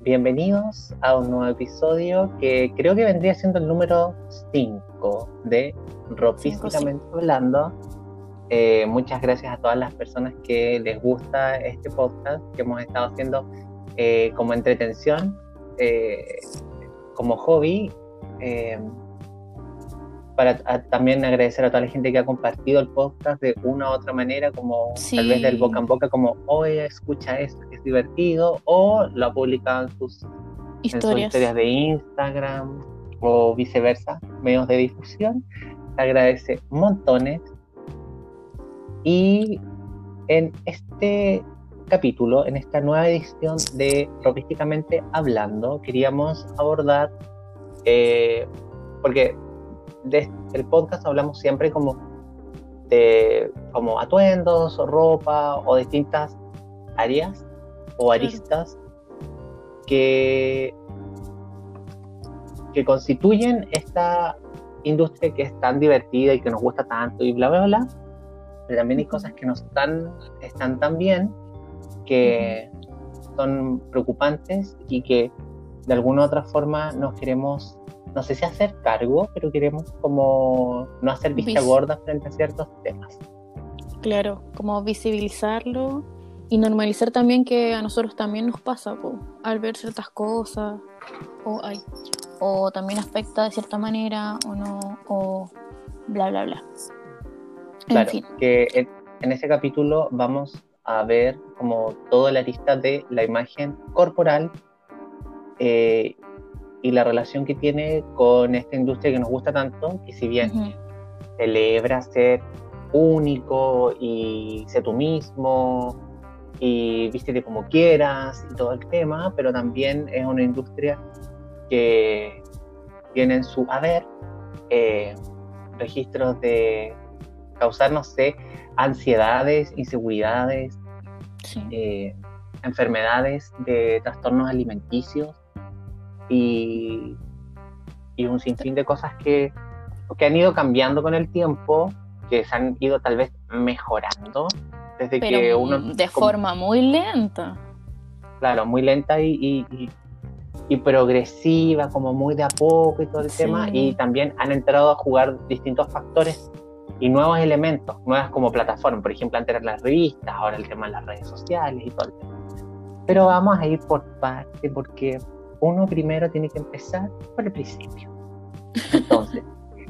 bienvenidos a un nuevo episodio que creo que vendría siendo el número 5 de Ropísticamente Hablando. Eh, muchas gracias a todas las personas que les gusta este podcast que hemos estado haciendo eh, como entretención, eh, como hobby. Para también agradecer a toda la gente que ha compartido el podcast de una u otra manera, como tal vez del boca en boca, como, oye, escucha esto, que es divertido, o lo ha publicado en sus historias, de Instagram o viceversa, medios de difusión. Te agradece montones. Y en este capítulo, en esta nueva edición de Robísticamente Hablando, queríamos abordar, eh, porque del el podcast hablamos siempre como de como atuendos, o ropa o distintas áreas o aristas que, que constituyen esta industria que es tan divertida y que nos gusta tanto y bla, bla, bla. Pero también hay cosas que no están, están tan bien, que son preocupantes y que de alguna u otra forma nos queremos, no sé si hacer cargo, pero queremos como no hacer vista gorda frente a ciertos temas. Claro, como visibilizarlo y normalizar también que a nosotros también nos pasa al ver ciertas cosas o, ay, o también afecta de cierta manera o no, o bla, bla, bla. claro, que en, en, ese capítulo vamos a ver como toda la lista de la imagen corporal eh, y la relación que tiene con esta industria que nos gusta tanto, que si bien celebra ser único y ser tú mismo, y vístete como quieras y todo el tema, pero también es una industria que tiene en su haber eh, registros de causar, no sé, ansiedades, inseguridades, eh, enfermedades de trastornos alimenticios y, y, un sinfín de cosas que, que han ido cambiando con el tiempo, que se han ido tal vez mejorando desde que uno... De forma muy lenta. Claro, muy lenta y, y, progresiva, como muy de a poco y todo el tema. Y también han entrado a jugar distintos factores y nuevos elementos, nuevas como plataformas. Por ejemplo, antes eran las revistas, ahora el tema de las redes sociales y todo el tema. Pero vamos a ir por parte porque uno primero tiene que empezar por el principio. Entonces,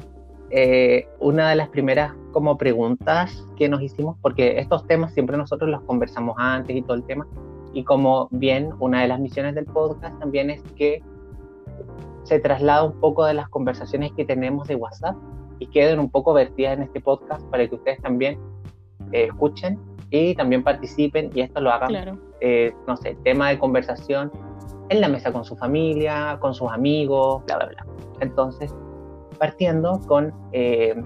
eh, una de las primeras como preguntas que nos hicimos, porque estos temas siempre nosotros los conversamos antes y todo el tema, y como bien una de las misiones del podcast también es que se traslada un poco de las conversaciones que tenemos de WhatsApp y queden un poco vertidas en este podcast para que ustedes también eh, escuchen y también participen y esto lo hagan, eh, no sé, tema de conversación en la mesa con su familia, con sus amigos, bla, bla, bla. Entonces, partiendo con... Eh,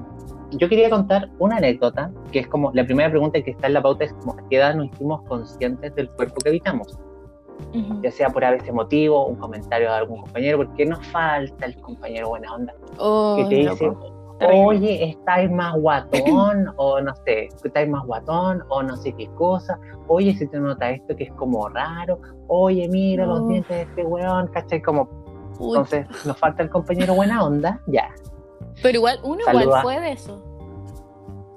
yo quería contar una anécdota, que es como la primera pregunta que está en la pauta es como, ¿a qué edad nos hicimos conscientes del cuerpo que habitamos? Ya sea por a veces motivo, un comentario de algún compañero, porque nos falta el compañero buena onda, oh, que te dice, oye, estáis más guatón, o no sé, estáis más guatón, o no sé qué cosa, oye, si te nota esto que es como raro, oye, mira los dientes de este weón, ¿cachai? Como, entonces, nos falta el compañero buena onda, ya, pero igual, uno igual fue de eso.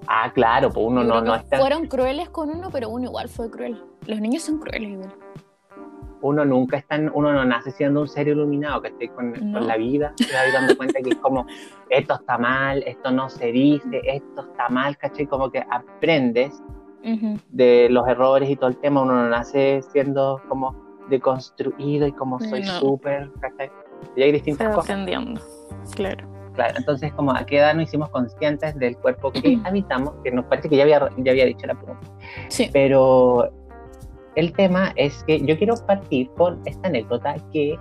Ah, claro, pues uno no, no está. Fueron crueles con uno, pero uno igual fue cruel. Los niños son crueles igual. Uno nunca está, uno no nace siendo un ser iluminado, que esté con, la vida, va dando cuenta que es como, esto está mal, esto no se dice, esto está mal, ¿cachai? Como que aprendes de los errores y todo el tema, uno no nace siendo como deconstruido y como soy súper, ¿cachai? Y hay distintas cosas. aprendiendo, claro. Claro, entonces como a qué edad nos hicimos conscientes del cuerpo que habitamos, que nos parece que ya había, ya había dicho la pregunta. Sí. Pero el tema es que yo quiero partir con esta anécdota que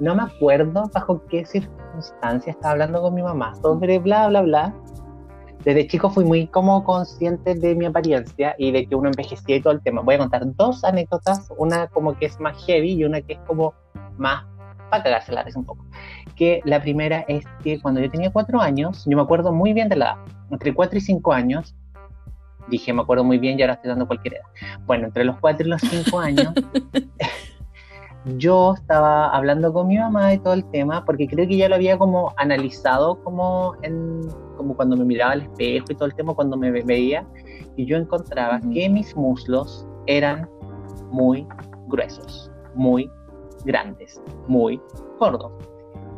no me acuerdo bajo qué circunstancia estaba hablando con mi mamá sobre bla, bla, bla. Desde chico fui muy como consciente de mi apariencia y de que uno envejecía y todo el tema. Voy a contar dos anécdotas, una como que es más heavy y una que es como más para cagarse la un poco que la primera es que cuando yo tenía cuatro años, yo me acuerdo muy bien de la edad, entre cuatro y cinco años, dije, me acuerdo muy bien y ahora estoy dando cualquier edad. Bueno, entre los cuatro y los cinco años, yo estaba hablando con mi mamá de todo el tema, porque creo que ya lo había como analizado como, en, como cuando me miraba al espejo y todo el tema, cuando me veía, y yo encontraba que mis muslos eran muy gruesos, muy grandes, muy gordos.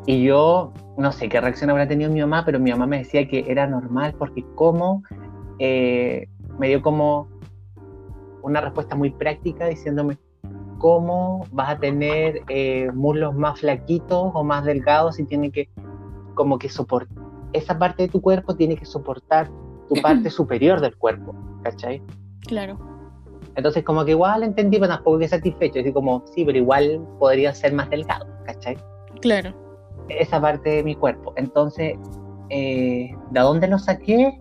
Y yo no sé qué reacción habrá tenido mi mamá, pero mi mamá me decía que era normal porque como eh, me dio como una respuesta muy práctica diciéndome cómo vas a tener eh, muslos más flaquitos o más delgados y tiene que como que soportar esa parte de tu cuerpo tiene que soportar tu parte superior del cuerpo, ¿cachai? Claro. Entonces como que igual entendí, pero tampoco que satisfecho, así como, sí, pero igual podría ser más delgado, ¿cachai? Claro. Esa parte de mi cuerpo. Entonces, eh, ¿de dónde lo saqué?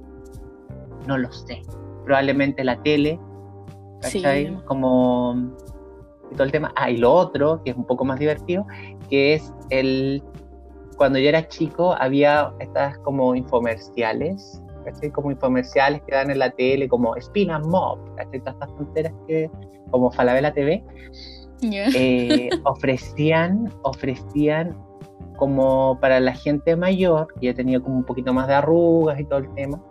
No lo sé. Probablemente la tele, ¿cachai? Como y todo el tema. Ah, y lo otro, que es un poco más divertido, que es el... Cuando yo era chico había estas como infomerciales, ¿cachai? Como infomerciales que dan en la tele, como Spina Mob, ¿cachai? Todas estas fronteras que, como Falabella TV, eh, ofrecían, ofrecían como para la gente mayor, que ya tenía como un poquito más de arrugas y todo el tema,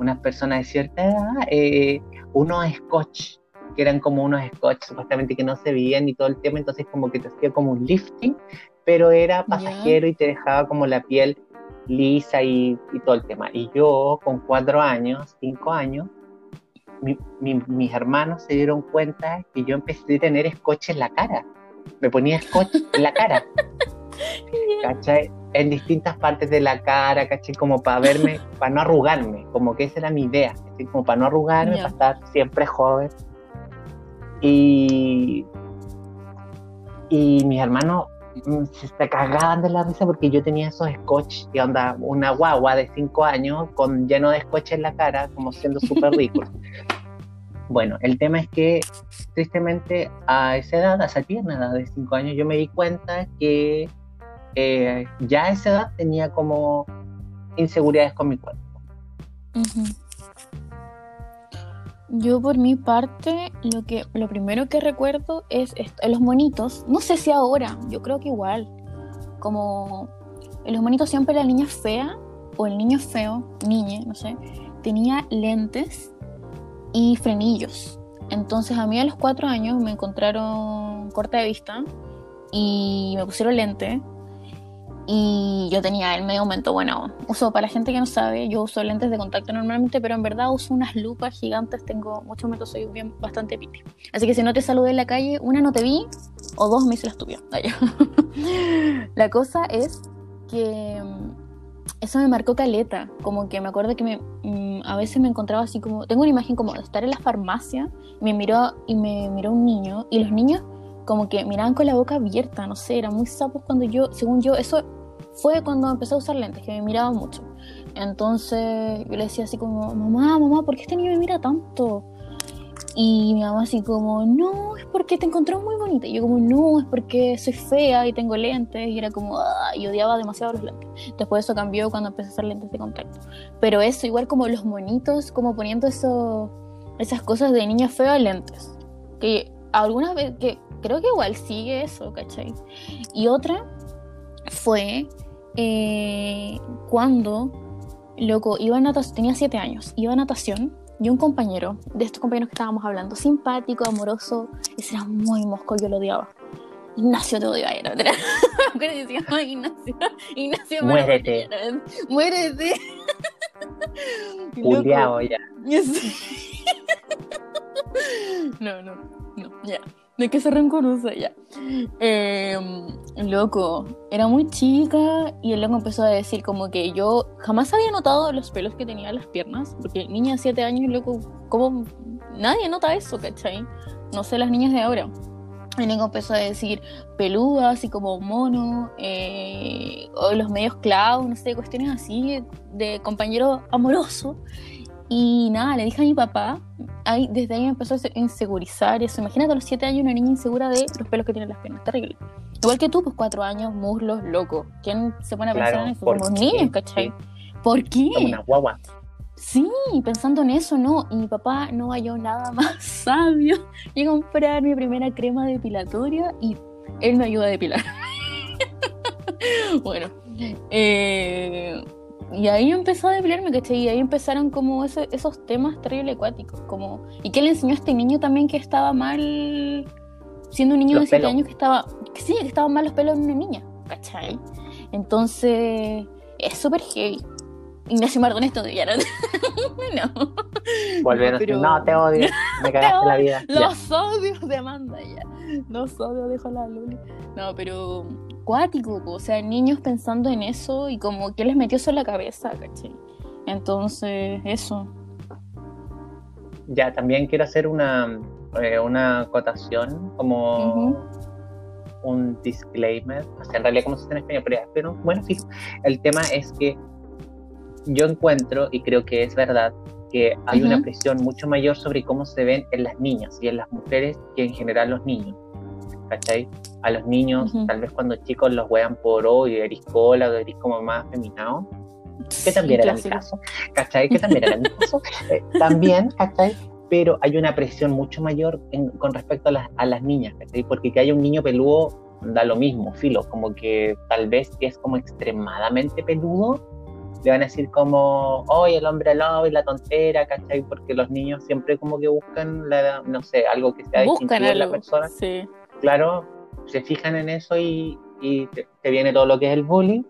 unas personas de cierta edad, eh, unos scotch, que eran como unos scotch supuestamente que no se veían y todo el tema, entonces como que te hacía como un lifting, pero era pasajero y te dejaba como la piel lisa y, todo el tema. Y yo con cuatro años, cinco años, mis hermanos se dieron cuenta que yo empecé a tener scotch en la cara. Me ponía scotch en la cara. ¿Cachai? En distintas partes de la cara, ¿cachai? Como para verme, para no arrugarme, como que esa era mi idea, Como para no arrugarme, para estar siempre joven. Y, y mis hermanos mm, se cagaban de la risa porque yo tenía esos scotch y onda una guagua de 5 años con lleno de scotch en la cara, como siendo súper rico. bueno, el tema es que tristemente a esa edad, a esa tierna edad de 5 años, yo me di cuenta que eh, ya a esa edad tenía como inseguridades con mi cuerpo. Yo por mi parte, lo que lo primero que recuerdo es los monitos. No sé si ahora, yo creo que igual. Como en los monitos siempre la niña fea o el niño feo, niña, no sé, tenía lentes y frenillos. Entonces a mí a los cuatro años me encontraron corta de vista y me pusieron lente y yo tenía el medio aumento. Bueno, uso para la gente que no sabe, yo uso lentes de contacto normalmente, pero en verdad uso unas lupas gigantes, tengo mucho aumento, soy bastante pipi. Así que si no te saludé en la calle, una no te vi, o dos me hice la estúpida. la cosa es que mm, eso me marcó caleta, como que me acuerdo que me, mm, a veces me encontraba así como, tengo una imagen como de estar en la farmacia, me miró y me miró un niño, y los niños como que miraban con la boca abierta, no sé, eran muy sapos cuando yo, según yo, eso fue cuando empecé a usar lentes, que me miraba mucho. Entonces yo le decía así como, mamá, mamá, ¿por qué este niño me mira tanto? Y mi mamá así como, no, es porque te encontró muy bonita. Y yo como, no, es porque soy fea y tengo lentes. Y era como, y odiaba demasiado los lentes. Después eso cambió cuando empecé a usar lentes de contacto. Pero eso, igual como los monitos, como poniendo eso, esas cosas de niña fea lentes. Que algunas veces, que creo que igual sigue eso, ¿cachai? Y otra fue eh, cuando, loco, iba a natación, tenía siete años, iba a natación y un compañero, de estos compañeros que estábamos hablando, simpático, amoroso, ese era muy mosco, yo lo odiaba. Ignacio te odiaba, era, era. ¿Qué decía? Ignacio, Ignacio, muérete. Muérete. Juliao ya. no, no, no, ya de que se rencorosa ya. Em, loco, era muy chica y el loco empezó a decir como que yo jamás había notado los pelos que tenía en las piernas, porque niña de 7 años, loco, como nadie nota eso, ¿cachai? No sé las niñas de ahora. El loco empezó a decir peludas y como mono, eh, o los medios clown, no sé, cuestiones así de compañero amoroso. Y nada, le dije a mi papá, ahí, desde ahí empezó a insegurizar eso. Imagínate a los siete años una niña insegura de los pelos que tiene las piernas, terrible. Igual que tú, pues cuatro años, muslos, loco. ¿Quién se pone a pensar en eso? Como niños, ¿cachai? ¿Por qué? Como una guagua. Sí, pensando en eso, no. Y mi papá no halló nada más sabio que comprar mi primera crema depilatoria y él me ayuda a depilar. bueno, eh, y ahí empezó a depilarme, ¿cachai? Y ahí empezaron como esos temas terrible acuáticos. Como, ¿Y qué le enseñó a este niño también que estaba mal, siendo un niño de 7 años, que estaba, que sí, que estaban mal los pelos en una niña, ¿cachai? Entonces, es súper heavy. Ignacio esto ya no. no. Volver a decir, no, te odio, me cagaste la vida. Los odios de Amanda ya. Los odios, dejo la Luli. No, pero cuático, o sea, niños pensando en eso y como que les metió eso en la cabeza, ¿cachai? Entonces, eso. Ya, también quiero hacer una, eh, una acotación, como un disclaimer, o sea, en realidad como se dice en español, pero bueno, fijo. El tema es que yo encuentro, y creo que es verdad, que hay una presión mucho mayor sobre cómo se ven en las niñas y en las mujeres que en general los niños. ¿Cachai? A los niños, tal vez cuando chicos los vean por hoy, eres cola, o eres como más feminado, que también era mi caso, ¿cachai? Que también era mi caso, eh, también, ¿cachai? Pero hay una presión mucho mayor con respecto a las, a las niñas, ¿cachai? Porque que haya un niño peludo da lo mismo, filo, como que tal vez que es como extremadamente peludo, le van a decir como, hoy el hombre lobo y la tontera, ¿cachai? Porque los niños siempre como que buscan, la, no sé, algo que sea buscan de la persona. Sí. Claro, se fijan en eso y, y te, viene todo lo que es el bullying,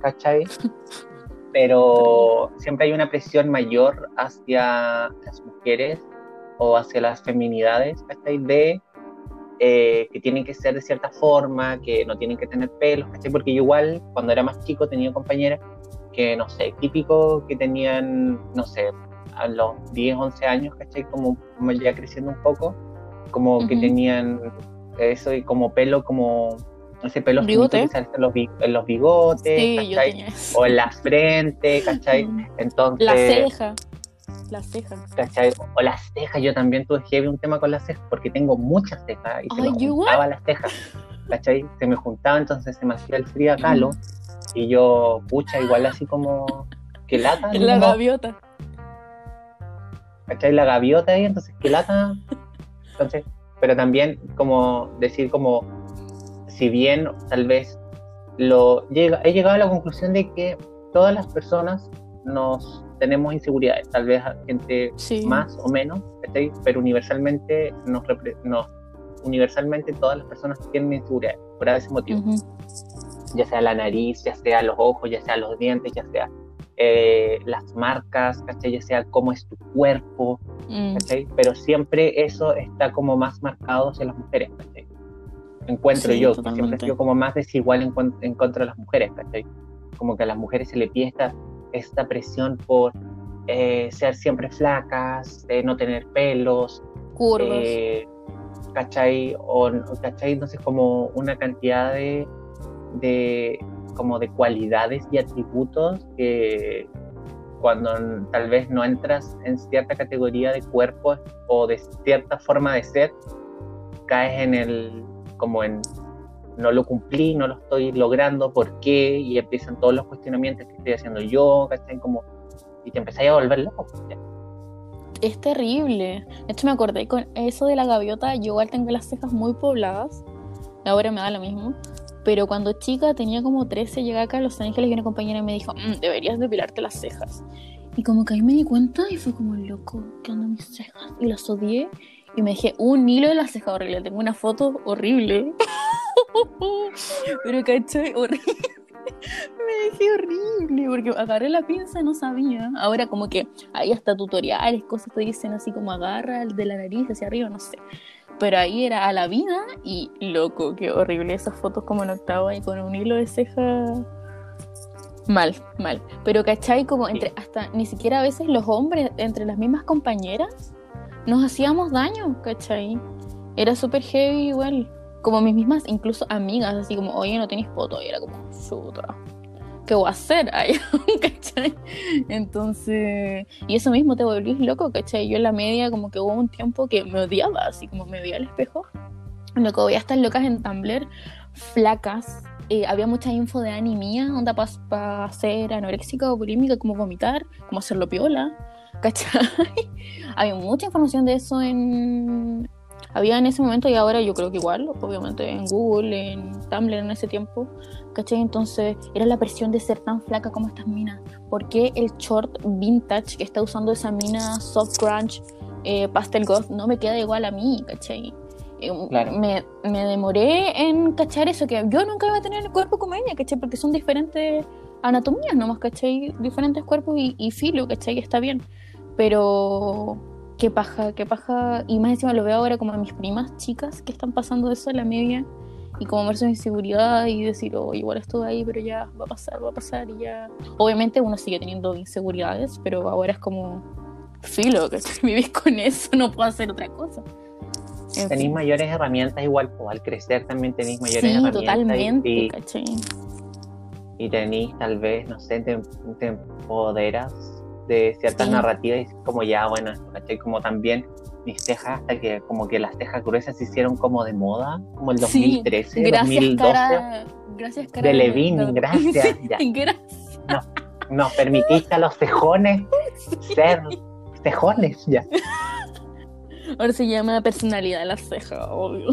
¿cachai? Pero siempre hay una presión mayor hacia las mujeres o hacia las feminidades, ¿cachai? De eh, que tienen que ser de cierta forma, que no tienen que tener pelos, ¿cachai? Porque yo igual, cuando era más chico, tenía compañeras que, no sé, típico que tenían, no sé, a los 10, 11 años, ¿cachai? Como, como ya creciendo un poco, como que tenían eso y como pelo, como ese pelo ¿Bigote? que en los, en los bigotes, sí, o en la frente, ¿cachai? Entonces... La ceja. Las cejas. ¿Cachai? O las cejas, yo también tuve heavy un tema con las cejas, porque tengo muchas cejas y se me juntaban las cejas. ¿Cachai? Se me juntaba, entonces se me hacía el frío a calo. Y yo, pucha, igual así como que lata. La gaviota. ¿Cachai? La gaviota ahí, entonces que lata. Entonces, pero también como decir como, si bien tal vez lo llega, he llegado a la conclusión de que todas las personas nos tenemos inseguridades, tal vez gente más o menos, pero universalmente nos, nos, universalmente todas las personas tienen inseguridades por ese motivo. Ya sea la nariz, ya sea los ojos, ya sea los dientes, ya sea eh, las marcas, ¿cachai? ya sea cómo es tu cuerpo, mm. pero siempre eso está como más marcado hacia las mujeres. ¿cachai? Encuentro yo, que siempre ha sido como más desigual en, en, contra de las mujeres, ¿cachai? como que a las mujeres se le pide esta, esta presión por eh, ser siempre flacas, de no tener pelos, curvas. Eh, ¿cachai? O, ¿cachai? Entonces como una cantidad de de como de cualidades y atributos que cuando tal vez no entras en cierta categoría de cuerpo o de cierta forma de ser, caes en el como en no lo cumplí, no lo estoy logrando, ¿por qué? Y empiezan todos los cuestionamientos que estoy haciendo yo, ¿cachai? Como, y te empezáis a volver loco. Es terrible. De hecho, me acordé con eso de la gaviota, yo igual tengo las cejas muy pobladas, ahora me da lo mismo, pero cuando chica, tenía como 13, llegué acá a Los Ángeles y una compañera me dijo, mm, deberías depilarte las cejas. Y como que ahí me di cuenta y fue como, loco, ¿qué onda mis cejas? Y las odié y me dejé un hilo de las cejas horrible. Tengo una foto horrible. Pero caché, horrible. me dejé horrible porque agarré la pinza no sabía. Ahora como que hay hasta tutoriales, cosas te dicen así como agarra el de la nariz hacia arriba, no sé. Pero ahí era a la vida y loco, qué horrible esas fotos como en octavo y con un hilo de ceja. Mal, mal. Pero ¿cachai? Como entre, hasta ni siquiera a veces los hombres, entre las mismas compañeras, nos hacíamos daño, ¿cachai? Era súper heavy igual. Como mis mismas, incluso amigas, así como, oye, no tienes foto. Y era como, chuta. ¿Qué voy a hacer? ¿cachai? Entonces, y eso mismo te volvís loco, ¿cachai? Yo en la media como que hubo un tiempo que me odiaba, así como me veía al espejo. Lo que voy a estar locas en Tumblr, flacas. Eh, había mucha info de anemia, onda para hacer anoréxica o bulímica, como vomitar, como hacerlo piola. ¿cachai? Había mucha información de eso en... Había en ese momento y ahora yo creo que igual, obviamente en Google, en Tumblr en ese tiempo, ¿cachai? Entonces era la presión de ser tan flaca como estas minas. ¿Por qué el short vintage que está usando esa mina soft crunch, eh, pastel goth, no me queda igual a mí, ¿cachai? Me, me, demoré en cachar eso, que yo nunca iba a tener el cuerpo como ella, ¿cachai? Porque son diferentes anatomías nomás, ¿cachai? Diferentes cuerpos y, y filo, ¿cachai? Está bien. Pero qué paja, qué paja. Y más encima lo veo ahora como a mis primas chicas que están pasando eso en la media y como ver su inseguridad y decir, oh, igual estoy ahí, pero ya va a pasar, va a pasar y ya. Obviamente uno sigue teniendo inseguridades, pero ahora es como filo, que vivís con eso, no puedo hacer otra cosa. Tenéis mayores herramientas igual, o al crecer también tenéis mayores sí, herramientas. totalmente, y. Y tenéis tal vez, no sé, te, te empoderas de ciertas narrativas y como ya, bueno, ¿cachai? Como también mis cejas, hasta que como que las cejas gruesas se hicieron como de moda, como el 2013, gracias, 2012. Cara, gracias, cara. De Levin, gracias. Ya. gracias. Nos, nos permitiste a los cejones ser cejones, ya. Ahora se llama personalidad de la ceja, obvio.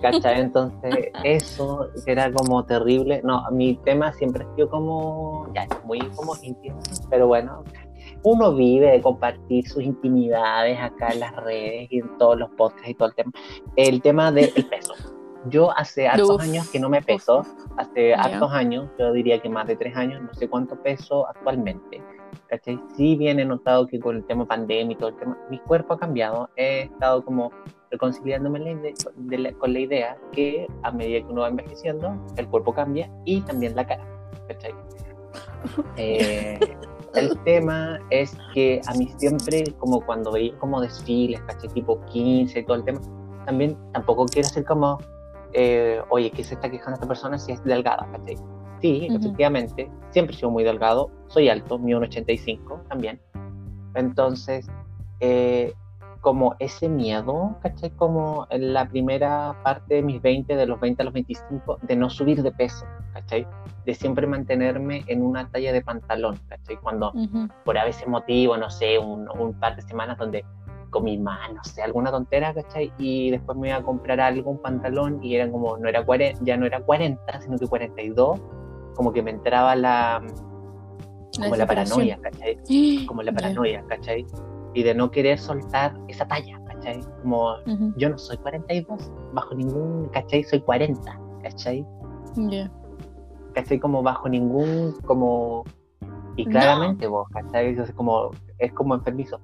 ¿Cachai? Entonces, eso era como terrible. No, mi tema siempre ha sido como, ya, muy como íntimo, pero bueno, uno vive de compartir sus intimidades acá en las redes y en todos los podcasts y todo el tema. El tema del peso. Yo hace hartos años que no me peso, hace hartos años, yo diría que más de tres años, no sé cuánto peso actualmente ¿cachai? Sí bien he notado que con el tema pandémico, el tema, mi cuerpo ha cambiado, he estado como reconciliándome con la idea que a medida que uno va envejeciendo, el cuerpo cambia y también la cara, ¿cachai? Eh, el tema es que a mí siempre, como cuando veía como desfiles, ¿cachai? Tipo 15 y todo el tema, también tampoco quiero ser como, eh, oye, ¿qué se está quejando esta persona si es delgada, ¿cachai? Sí, efectivamente, siempre he sido muy delgado, soy alto, mi 1,85 también. Entonces, eh, como ese miedo, ¿cachai? Como en la primera parte de mis 20, de los 20 a los 25, de no subir de peso, ¿cachai? De siempre mantenerme en una talla de pantalón, ¿cachai? Cuando por a veces motivo, no sé, un, un, par de semanas donde mi mano, no sé, alguna tontera, ¿cachai? Y después me iba a comprar algo, un pantalón, y eran como, no era 40, ya no era 40, sino que 42, como que me entraba la, como la, paranoia, ¿cachai? Como la paranoia, ¿cachai? Y de no querer soltar esa talla, ¿cachai? Como yo no soy 42, bajo ningún, ¿cachai? Soy 40, ¿cachai? Yeah. ¿Cachai? Como bajo ningún, como... Y claramente vos, ¿cachai? Es como, es como enfermizo.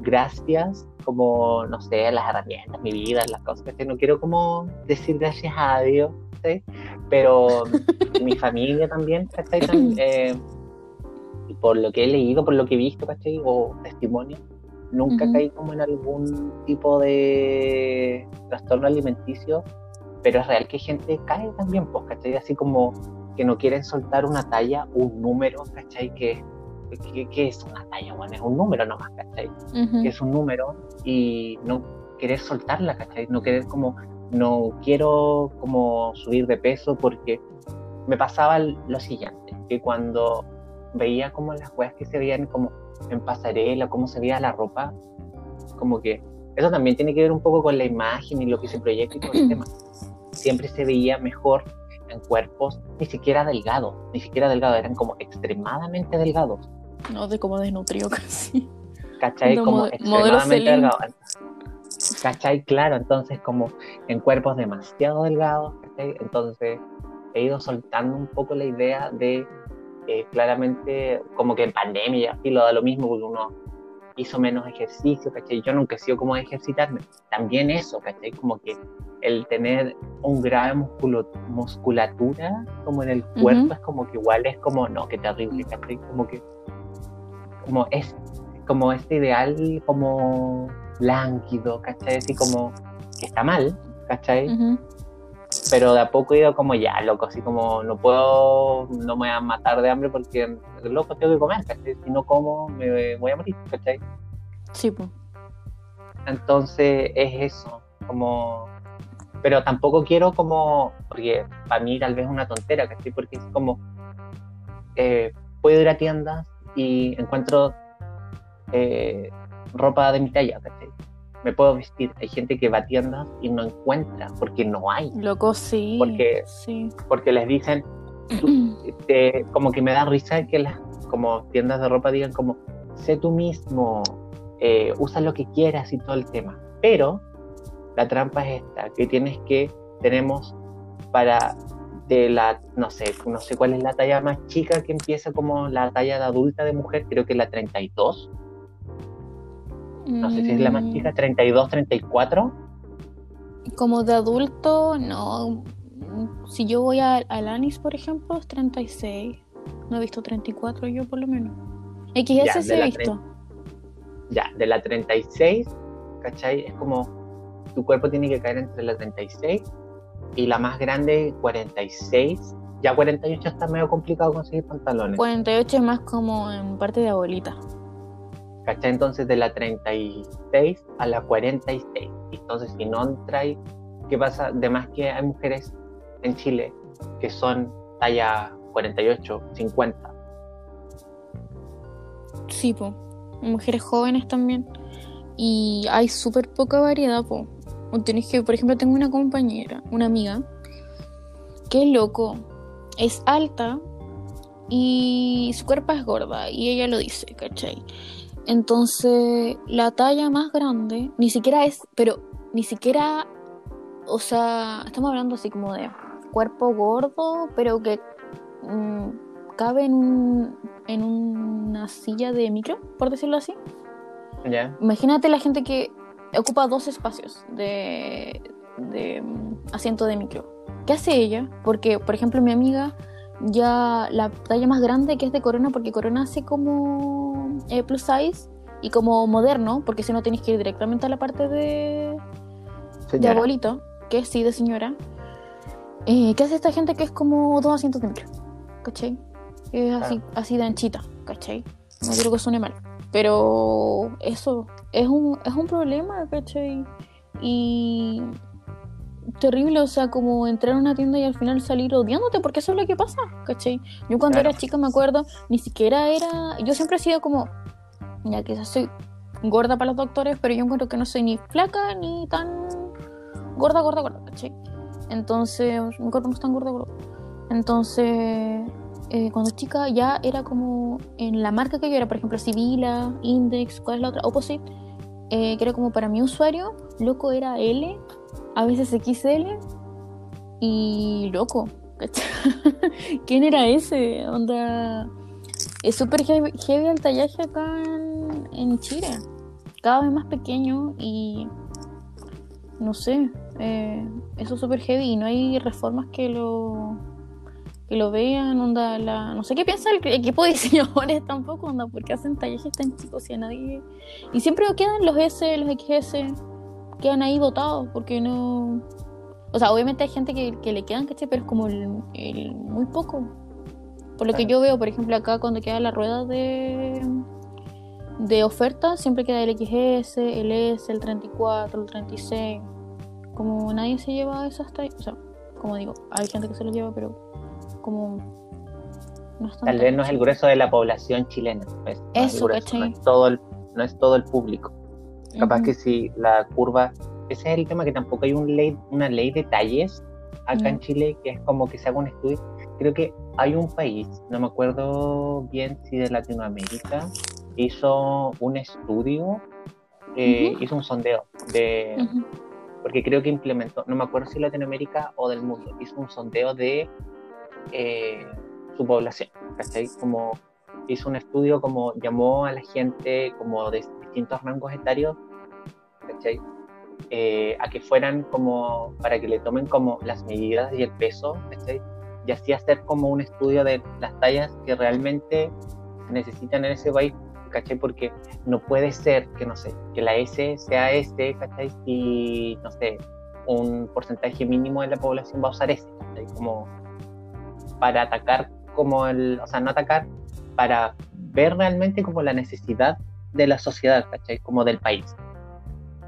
Gracias, como, no sé, las herramientas, mi vida, las cosas, ¿cachai? No quiero como decir gracias a Dios, pero mi familia también, ¿cachai? Eh, por lo que he leído, por lo que he visto, ¿cachai? O testimonio, nunca caí como en algún tipo de trastorno alimenticio, pero es real que gente cae también, pues, ¿cachai? Así como que no quieren soltar una talla, un número, ¿cachai? Que, que, es una talla, bueno, es un número nomás, ¿cachai? Que es un número y no querer soltarla, ¿cachai? No querer como no quiero como subir de peso porque me pasaba lo siguiente, que cuando veía como las weas que se veían como en pasarela, cómo se veía la ropa, como que eso también tiene que ver un poco con la imagen y lo que se proyecta y todo el tema. Siempre se veía mejor en cuerpos ni siquiera delgados, ni siquiera delgados, eran como extremadamente delgados. No, de como desnutrido casi. ¿Cachai? como extremadamente delgados ¿Cachai? Claro, entonces como en cuerpos demasiado delgados, ¿cachai? Entonces he ido soltando un poco la idea de eh, claramente como que en pandemia y lo da lo mismo porque uno hizo menos ejercicio, ¿cachai? Yo nunca he sido como de ejercitarme. También eso, ¿cachai? Como que el tener un grave musculatura como en el cuerpo es como que igual es como, no, qué terrible, ¿cachai? Como que, como es, como este ideal como lánguido, ¿cachai? Así como que está mal, ¿cachai? Pero de a poco he ido como ya, loco, así como no puedo, no me voy a matar de hambre porque loco tengo que comer, ¿cachai? Si no como me voy a morir, ¿cachai? Sí, pues. Entonces es eso, como... Pero tampoco quiero como, porque para mí tal vez es una tontera, ¿cachai? Porque es como, eh, puedo ir a tiendas y encuentro eh, ropa de mi talla, ¿cachai? Me puedo vestir. Hay gente que va a tiendas y no encuentra porque no hay. Loco, sí. Porque, sí. porque les dicen, tú- te- como que me da risa que las como tiendas de ropa digan como, sé tú mismo, eh, usa lo que quieras y todo el tema. Pero la trampa es esta, que tienes que, tenemos para de la, no sé, no sé cuál es la talla más chica que empieza como la talla de adulta de mujer, creo que es la 32, no sé si es la más chica, 32, 34. Como de adulto, no. Si yo voy a- al Anis, por ejemplo, es 36. No he visto 34 yo, por lo menos. XS Ya, sí he visto. Ya, de la 36, ¿cachai? Es como tu cuerpo tiene que caer entre la 36 y la más grande 46. Ya 48 está medio complicado conseguir pantalones. 48 es más como en parte de abuelita. ¿Cachai? Entonces de la 36 a la 46. Entonces si no trae, ¿qué pasa? Además que hay mujeres en Chile que son talla 48, 50. Sí, po. Mujeres jóvenes también. Y hay súper poca variedad, tenés que, por ejemplo, tengo una compañera, una amiga, que loco, es alta y su cuerpo es gorda, y ella lo dice, ¿cachai? Entonces, la talla más grande, ni siquiera es, pero ni siquiera, o sea, estamos hablando así como de cuerpo gordo, pero que mm, cabe en, un, en una silla de micro, por decirlo así. ¿Ya? Imagínate la gente que ocupa dos espacios de, de mm, asiento de micro. ¿Qué hace ella? Porque, por ejemplo, mi amiga ya la talla más grande que es de Corona, porque Corona hace como eh, plus size y como moderno, porque si no tienes que ir directamente a la parte de, de abuelito, que es sí de señora. Eh, ¿Qué hace esta gente que es como dos asientos de micro? ¿Cachai? Es así, así de anchita, ¿cachai? No quiero que suene mal. Pero eso es un, es un problema, ¿cachai? Y terrible, o sea, como entrar a una tienda y al final salir odiándote, porque eso es lo que pasa, ¿cachai? Yo cuando Claro. era chica me acuerdo, ni siquiera era, yo siempre he sido como, ya quizás soy gorda para los doctores, pero yo encuentro que no soy ni flaca ni tan gorda, gorda, gorda, ¿cachai? Entonces, mi cuerpo no es tan gordo, gordo. Entonces, eh, cuando chica ya era como en la marca que yo era, por ejemplo, Sibila, Index, ¿cuál es la otra? Opposite, eh, que era como para mi usuario, loco era L, a veces XL, y loco. ¿Quién era ese? Onda, es súper heavy, heavy el tallaje acá en, en Chile, cada vez más pequeño y no sé, eh, eso es súper heavy y no hay reformas que lo que lo vean, onda, la, no sé qué piensa el equipo de diseñadores tampoco, onda, porque hacen tallajes tan chicos y a nadie, y siempre quedan los S, los XS, quedan ahí botados, porque no, o sea, obviamente hay gente que, que le quedan, ¿cachai? Pero es como el, el muy poco, por lo que yo veo, por ejemplo, acá cuando queda la rueda de de oferta, siempre queda el XS, el S, el 34, el 36, como nadie se lleva esas tallas, o sea, como digo, hay gente que se los lleva, pero como no es Tal vez no es el grueso de la población chilena. no es Eso, grueso, ¿cachai? no es todo el, no es todo el público. Capaz Ujú. que si la curva, ese es el tema que tampoco hay un ley, una ley de talles acá No. en Chile que es como que se haga un estudio. Creo que hay un país, no me acuerdo bien si de Latinoamérica, hizo un estudio, eh, Ujú. hizo un sondeo de, porque creo que implementó, no me acuerdo si Latinoamérica o del mundo, hizo un sondeo de eh, su población, ¿cachai? Como hizo un estudio, como llamó a la gente como de distintos rangos etarios, ¿cachai? Eh, a que fueran como, para que le tomen como las medidas y el peso, ¿cachai? Y así hacer como un estudio de las tallas que realmente necesitan en ese país, ¿cachai? Porque no puede ser que, no sé, que la S sea S, ¿cachai? Si, no sé, un porcentaje mínimo de la población va a usar S, ¿cachai? Como para atacar como el, o sea, no atacar, para ver realmente como la necesidad de la sociedad, ¿cachai? Como del país.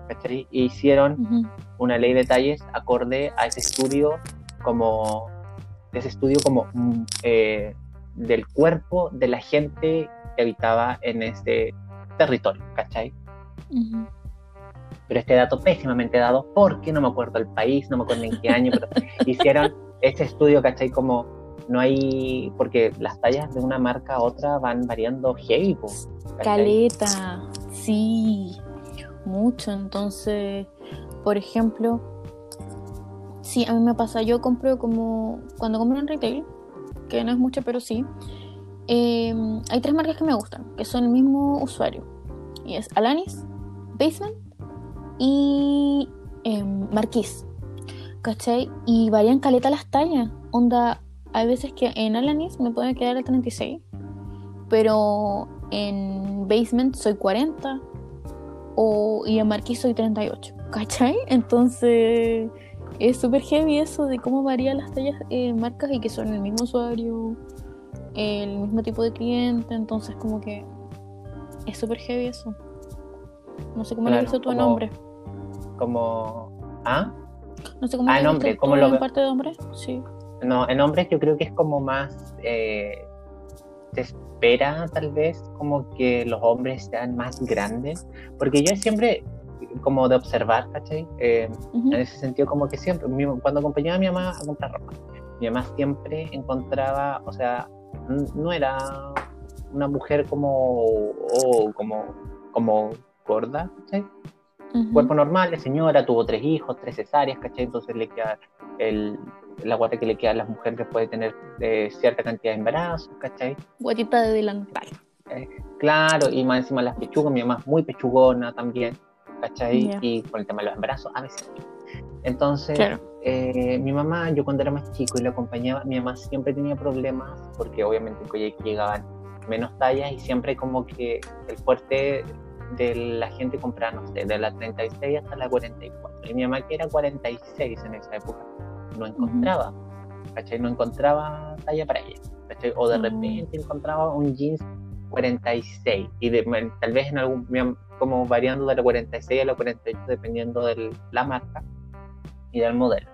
¿cachai? E hicieron Ujú. una ley de talles acorde a ese estudio como ese estudio como mm, eh, del cuerpo de la gente que habitaba en ese territorio, ¿cachai? Pero este dato pésimamente dado porque no me acuerdo el país, no me acuerdo en qué año, pero hicieron este estudio, ¿cachai? Como no hay, porque las tallas de una marca a otra van variando heavy, Caleta, sí, mucho. Entonces, por ejemplo, sí, a mí me pasa, yo compro como, cuando compro en retail, que no es mucho, pero sí, em, hay tres marcas que me gustan, que son el mismo usuario. Y es Alanis, Basement y eh, Marquis. ¿Cachai? Y varían caleta las tallas. Onda, hay veces que en Alanis me pueden quedar el 36, pero en Basement soy 40 o, y en Marquis soy 38. ¿Cachai? Entonces es súper heavy eso de cómo varían las tallas en marcas y que son el mismo usuario, el mismo tipo de cliente. Entonces, como que es súper heavy eso. No sé cómo lo visto tu nombre. Como. ¿Ah? No sé cómo ah, lo visto ¿cómo lo en parte de hombre. Sí. No, en hombres yo creo que es como más. Eh, se espera, tal vez, como que los hombres sean más grandes. Porque yo siempre, como de observar, ¿cachai? Eh, en ese sentido, como que siempre, cuando acompañaba a mi mamá a comprar ropa, mi mamá siempre encontraba, o sea, no era una mujer como, oh, como, como gorda, ¿cachai? Cuerpo normal, la señora tuvo tres hijos, tres cesáreas, ¿cachai? Entonces le queda el, la guata que le queda a las mujeres después de tener eh, cierta cantidad de embarazos, ¿cachai? Guatita de delantal. Eh, claro, y más encima las pechugas, mi mamá es muy pechugona también, ¿cachai? Y con el tema de los embarazos, a veces. Entonces, eh, mi mamá, yo cuando era más chico y la acompañaba, mi mamá siempre tenía problemas porque obviamente llegaban menos tallas y siempre como que el fuerte de la gente compraba, no sé, de la 36 hasta la 44. Y mi mamá que era 46 en esa época, no encontraba, ¿cachai? No encontraba talla para ella, ¿cachai? O de mm. repente encontraba un jeans 46 y tal vez en algún, como variando de la 46 a la 48 dependiendo de la marca y del modelo.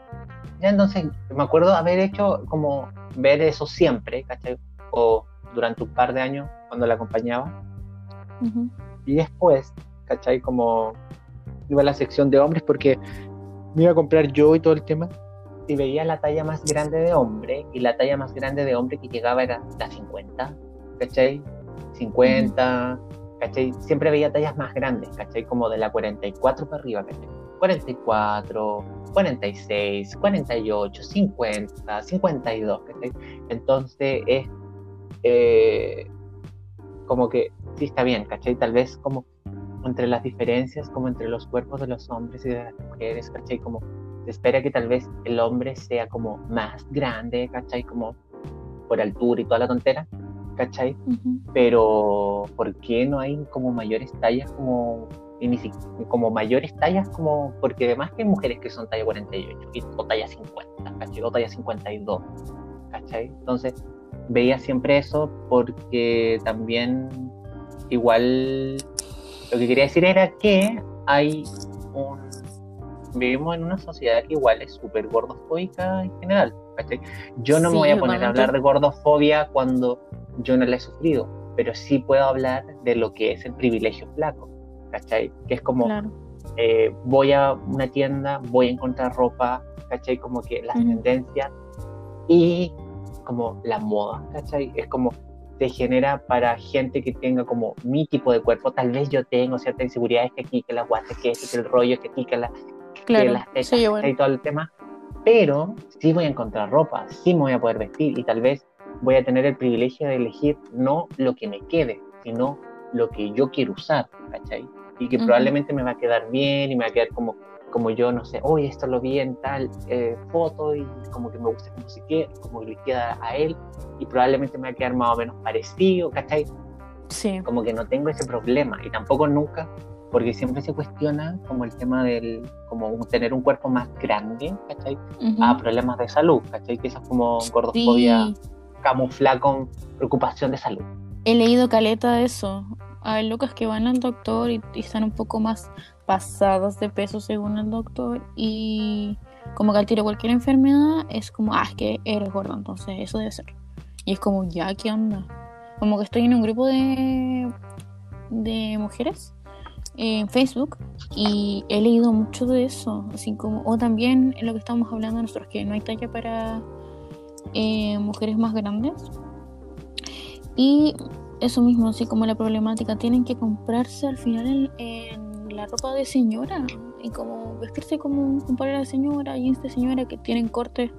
Ya entonces me acuerdo haber hecho como ver eso siempre, ¿cachai? O durante un par de años cuando la acompañaba. Y después, ¿cachai? Como iba a la sección de hombres porque me iba a comprar yo y todo el tema. Y veía la talla más grande de hombre y la talla más grande de hombre que llegaba era la 50, ¿cachai? 50, ¿cachai? Siempre veía tallas más grandes, ¿cachai? Como de la 44 para arriba, ¿cachai? 44, 46, 48, 50, 52, ¿cachai? Entonces es eh, como que sí está bien, ¿cachai? Tal vez como entre las diferencias, como entre los cuerpos de los hombres y de las mujeres, ¿cachai? Como se espera que tal vez el hombre sea como más grande, ¿cachai? Como por altura y toda la tontera, ¿cachai? Pero ¿por qué no hay como mayores tallas como como mayores tallas como porque además que hay mujeres que son talla 48 o talla 50, ¿cachai? O talla 52, ¿cachai? Entonces, veía siempre eso porque también igual lo que quería decir era que hay un vivimos en una sociedad que igual es súper gordofóbica en general yo no me voy a poner a hablar de gordofobia cuando yo no la he sufrido pero sí puedo hablar de lo que es el privilegio flaco ¿cachai? que es como eh, voy a una tienda voy a encontrar ropa ¿cachai? como que las tendencias y como la moda, ¿cachai? Es como se genera para gente que tenga como mi tipo de cuerpo. Tal vez yo tengo cierta inseguridad, que aquí, que la guata, que este, que el rollo, que aquí, que, la, claro, las tetas, y todo el tema. Pero sí voy a encontrar ropa, sí me voy a poder vestir y tal vez voy a tener el privilegio de elegir no lo que me quede, sino lo que yo quiero usar, ¿cachai? Y que probablemente me va a quedar bien y me va a quedar como como yo, no sé, oye, esto lo vi en tal eh, foto y como que me gusta como, si queda, como le queda a él y probablemente me va a quedar más o menos parecido, ¿cachai? Sí. Como que no tengo ese problema y tampoco nunca, porque siempre se cuestiona como el tema del, como tener un cuerpo más grande, ¿cachai? A problemas de salud, ¿cachai? Que eso es como gordofobia camufla con preocupación de salud. He leído caleta de eso. Hay locas que van al doctor y están un poco más pasadas de peso según el doctor y como que al tiro cualquier enfermedad es como, ah, es que eres gordo, entonces eso debe ser. Y es como, ya, ¿qué onda? Como que estoy en un grupo de de mujeres en Facebook y he leído mucho de eso, así como, o también en lo que estamos hablando nosotros, que no hay talla para eh, mujeres más grandes. Y eso mismo, así como la problemática, tienen que comprarse al final en, la ropa de señora y como vestirse como un padre de señora, y de señora que tienen cortes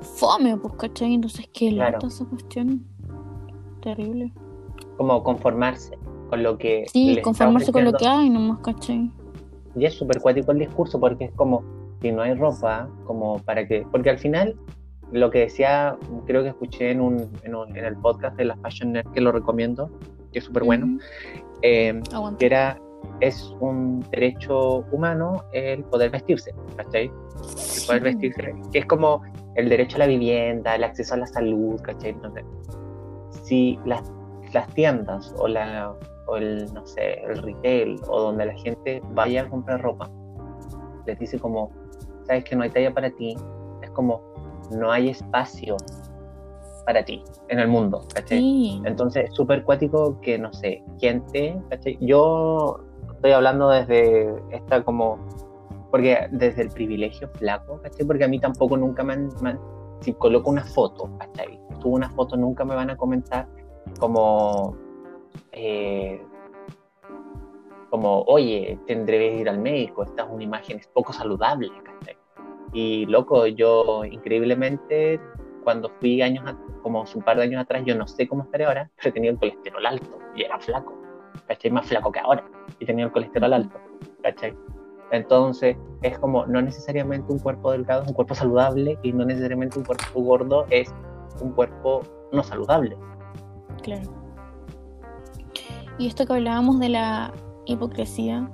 fome, pues, ¿cachai? Entonces, ¿qué claro. esa cuestión? Terrible. Como conformarse con lo que. Sí, conformarse con lo que hay nomás, ¿cachai? Y es súper cuático el discurso porque es como, si no hay ropa, como para que. Porque al final, lo que decía, creo que escuché en, un, en, el podcast de la Fashion Nerd, que lo recomiendo, que es súper bueno, eh, que era es un derecho humano el poder vestirse, ¿cachai? El poder vestirse, que es como el derecho a la vivienda, el acceso a la salud, ¿cachai? Entonces, si las, las tiendas o, la, o el, no sé, el retail o donde la gente vaya a comprar ropa, les dice como, sabes que no hay talla para ti, es como, no hay espacio para ti en el mundo, ¿cachai? Entonces, es súper cuático que, no sé, gente, ¿cachai? Yo estoy hablando desde esta como porque desde el privilegio flaco, ¿cachai? Porque a mí tampoco nunca me han, si coloco una foto, ¿cachai? Subo una foto, nunca me van a comentar como, eh, como, oye, tendré que ir al médico, esta es una imagen es poco saludable, ¿cachai? Y loco, yo increíblemente, cuando fui años, como un par de años atrás, yo no sé cómo estaré ahora, pero tenía el colesterol alto y era flaco, ¿cachai? Más flaco que ahora y tenía el colesterol alto, ¿cachai? Entonces, es como no necesariamente un cuerpo delgado es un cuerpo saludable y no necesariamente un cuerpo gordo es un cuerpo no saludable. Claro. Y esto que hablábamos de la hipocresía,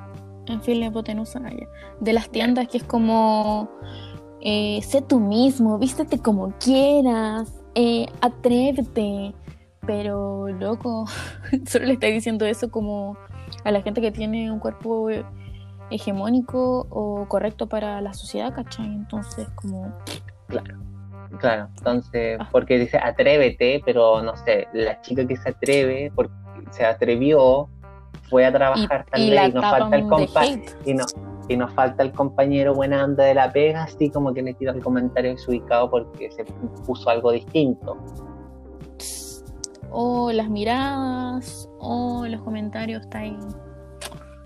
en fin, la hipotenusa, de las tiendas, que es como, eh, sé tú mismo, vístete como quieras, eh, atrévete, pero loco, solo le está diciendo eso como a la gente que tiene un cuerpo hegemónico o correcto para la sociedad, ¿cachai? Entonces, como... Claro. Claro, entonces, ah. porque dice atrévete, pero no sé, la chica que se atreve, porque se atrevió, fue a trabajar y, tal y nos falta el y, no, y nos falta el compañero buena onda de la pega, así como que le tira el comentario desubicado porque se puso algo distinto. O las miradas, o los comentarios está ahí.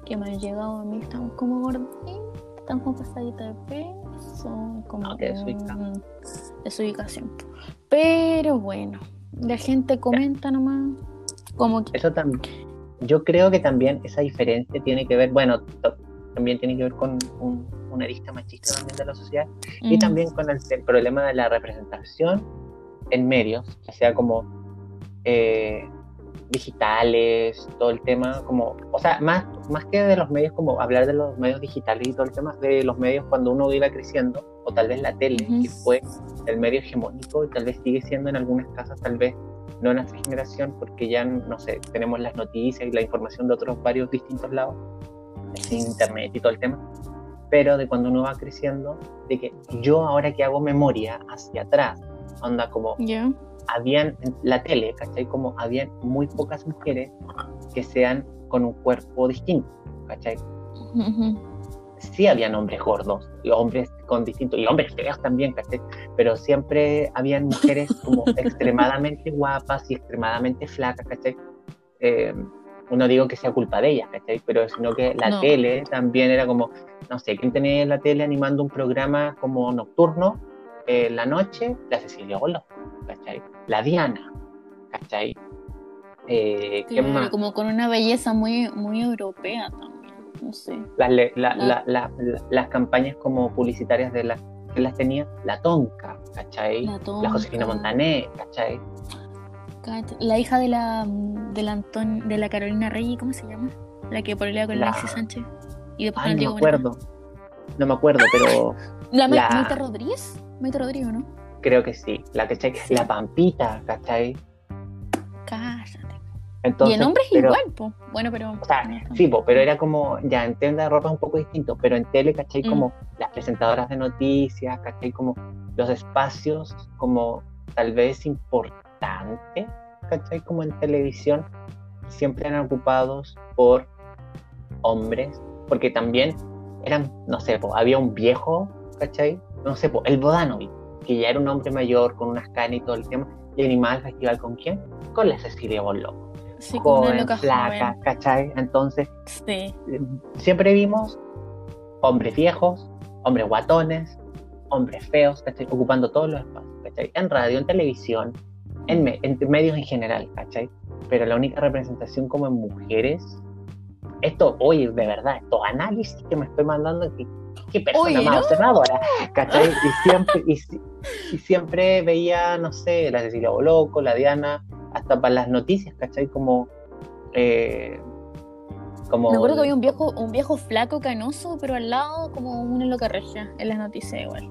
Que me han llegado a mí están como gorditas, están como pasaditas de peso, como ah, de su ubicación. Pero bueno, la gente comenta nomás como que... Eso también. Yo creo que también esa diferencia tiene que ver, bueno, también tiene que ver con una lista machista también de la sociedad y también con el, problema de la representación en medios, o sea, como eh, digitales, todo el tema, como, o sea, más, más que de los medios, como hablar de los medios digitales y todo el tema de los medios cuando uno iba creciendo, o tal vez la tele, que fue el medio hegemónico y tal vez sigue siendo en algunas casas, tal vez no en nuestra generación, porque ya, no sé, tenemos las noticias y la información de otros varios distintos lados, internet y todo el tema, pero de cuando uno va creciendo, de que yo ahora que hago memoria hacia atrás, onda como habían la tele, ¿cachai? Como habían muy pocas mujeres que sean con un cuerpo distinto, ¿cachai? Sí habían hombres gordos, y hombres con distintos, y hombres feos también, ¿cachai? Pero siempre habían mujeres como extremadamente guapas y extremadamente flacas, ¿cachai? Eh, no digo que sea culpa de ellas, ¿cachai? Pero sino que la tele también era como, no sé, ¿quién tenía la tele animando un programa como nocturno en eh, la noche? La Cecilia Golo, ¿cachai? la Diana, ¿cachai? Eh, Como con una belleza muy, muy europea también, no sé. Las, campañas como publicitarias de las que las tenía la Tonka, ¿cachai? La, Josefina Montané, ¿cachai? La hija de la de la, de la Carolina Rey, ¿cómo se llama? La que polea con la... Alexis Sánchez. Y después Ay, no me acuerdo. No me acuerdo, pero. ¿La, la... Rodríguez? Maite Rodríguez, ¿no? Creo que sí. La que la Pampita, ¿cachai? Y el nombre es igual, po. Bueno, pero. O sea, sí, po, pero era como. Ya en tienda de ropa es un poco distinto, pero en tele, ¿cachai? Como mm. las presentadoras de noticias, ¿cachai? Como los espacios, como tal vez importantes, ¿cachai? Como en televisión, siempre eran ocupados por hombres, porque también eran, no sé, po, había un viejo, ¿cachai? No sé, po, el Bodanovic, que ya era un hombre mayor con unas canas y todo el tema, y animaba el festival con quién? Con la Cecilia Boló. Sí, Joven, loca flaca, joven. ¿cachai? Entonces, Sí. siempre vimos hombres viejos, hombres guatones, hombres feos, ¿cachai? Ocupando todos los espacios, ¿cachai? En radio, en televisión, en, me- en medios en general, ¿cachai? Pero la única representación como en mujeres, esto, oye, de verdad, estos análisis que me estoy mandando, que, qué persona Oye, más ¿no? observadora, ¿cachai? Y siempre, y, y siempre veía, no sé, la Cecilia Boloco, la Diana, hasta para las noticias, ¿cachai? Como... eh, como Me acuerdo que había un viejo, un viejo flaco canoso, pero al lado como una loca regia en las noticias igual.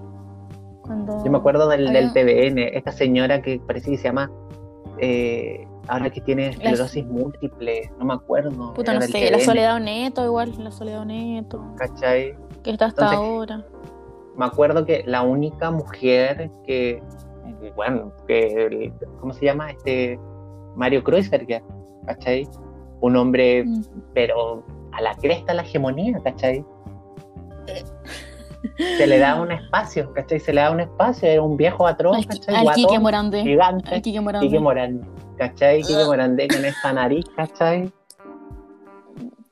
Cuando Yo me acuerdo del, había- del TVN, esta señora que parece que se llama, eh, ahora que tiene esclerosis múltiple, no me acuerdo. Puta, no sé, la Soledad Neto igual, la Soledad Neto, ¿Cachai? que está hasta Entonces- ahora. Me acuerdo que la única mujer que, bueno, que, ¿cómo se llama? Este, Mario Kreuzberger, ¿cachai? Un hombre, Mm. pero a la cresta la hegemonía, ¿cachai? Se le da un espacio, ¿cachai? Se le da un espacio, era un viejo atroz, Al, ¿cachai? al Quique Morandé. gigante. Al Quique Morandé. Quique Morandé, ¿cachai? Quique Morandé con esta nariz, ¿cachai?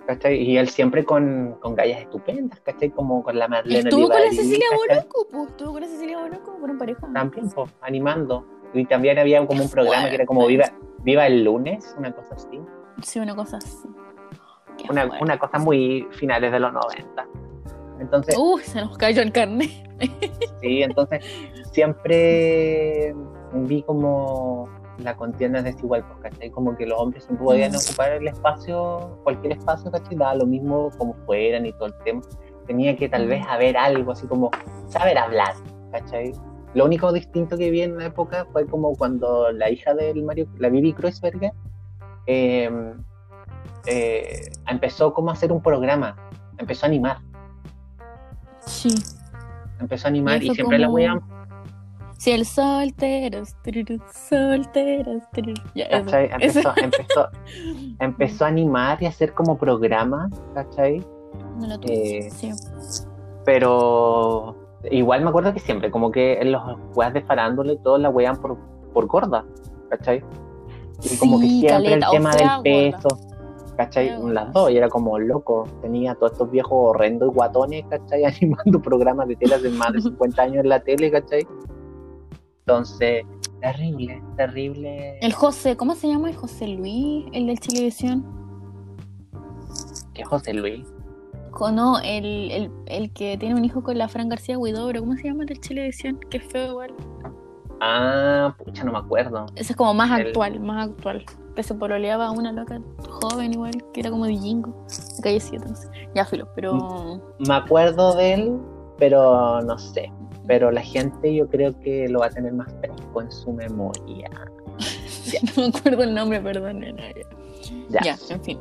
¿Cachai? Y él siempre con, con gallas estupendas, ¿cachai? Como con la Marlene Estuvo con la Cecilia. Boloco, pues. Estuvo con la Cecilia Boloco, fueron pareja. También, po, animando. Y también había como un programa que era como Viva, Viva el lunes, una cosa así. Sí, una cosa así. Una, cosa muy finales de los 90. Entonces, Uy, se nos cayó el carnet. Sí, entonces siempre vi como la contienda es desigual, pues, ¿cachai? Como que los hombres siempre podían Mm. ocupar el espacio, cualquier espacio, ¿cachai? Daba lo mismo como fueran y todo el tema. Tenía que tal Mm. vez haber algo, así como saber hablar, ¿cachai? Lo único distinto que vi en la época fue como cuando la hija del Mario, la Bibi Kreuzberger, eh, eh, empezó como a hacer un programa, empezó a animar Sí. empezó a animar Y siempre la como- weían Si el solteros, solteros. Empezó, empezó, empezó a animar y a hacer como programas, ¿cachai? No lo tuve. Eh, sí. Pero igual me acuerdo que siempre, como que en los weas de farándula y todo la wean por, por gorda, ¿cachai? Y como que siempre caleta, el tema del gorda. peso, ¿cachai? Fea o gorda, Las dos, y era como loco. Tenía todos estos viejos horrendos y guatones, ¿cachai? Animando programas de tele de más de 50 años en la tele, ¿cachai? Entonces, terrible, terrible. El José, ¿cómo se llama? El José Luis, el del Chilevisión. que José Luis. Co- No, el, el, el que tiene un hijo con la Fran García Huidobro, ¿cómo se llama el del Chilevisión? Que es feo igual. Ah, pucha, no me acuerdo. Ese es como más El- actual, más actual. Que se pololeaba a una loca joven igual, que era como de Jingo. De calle 7, no sé. Ya filo, pero. Me acuerdo de él, pero no sé. Pero la gente yo creo que lo va a tener más fresco en su memoria. no me acuerdo el nombre, perdón. no, no, ya. Ya. Ya, en fin.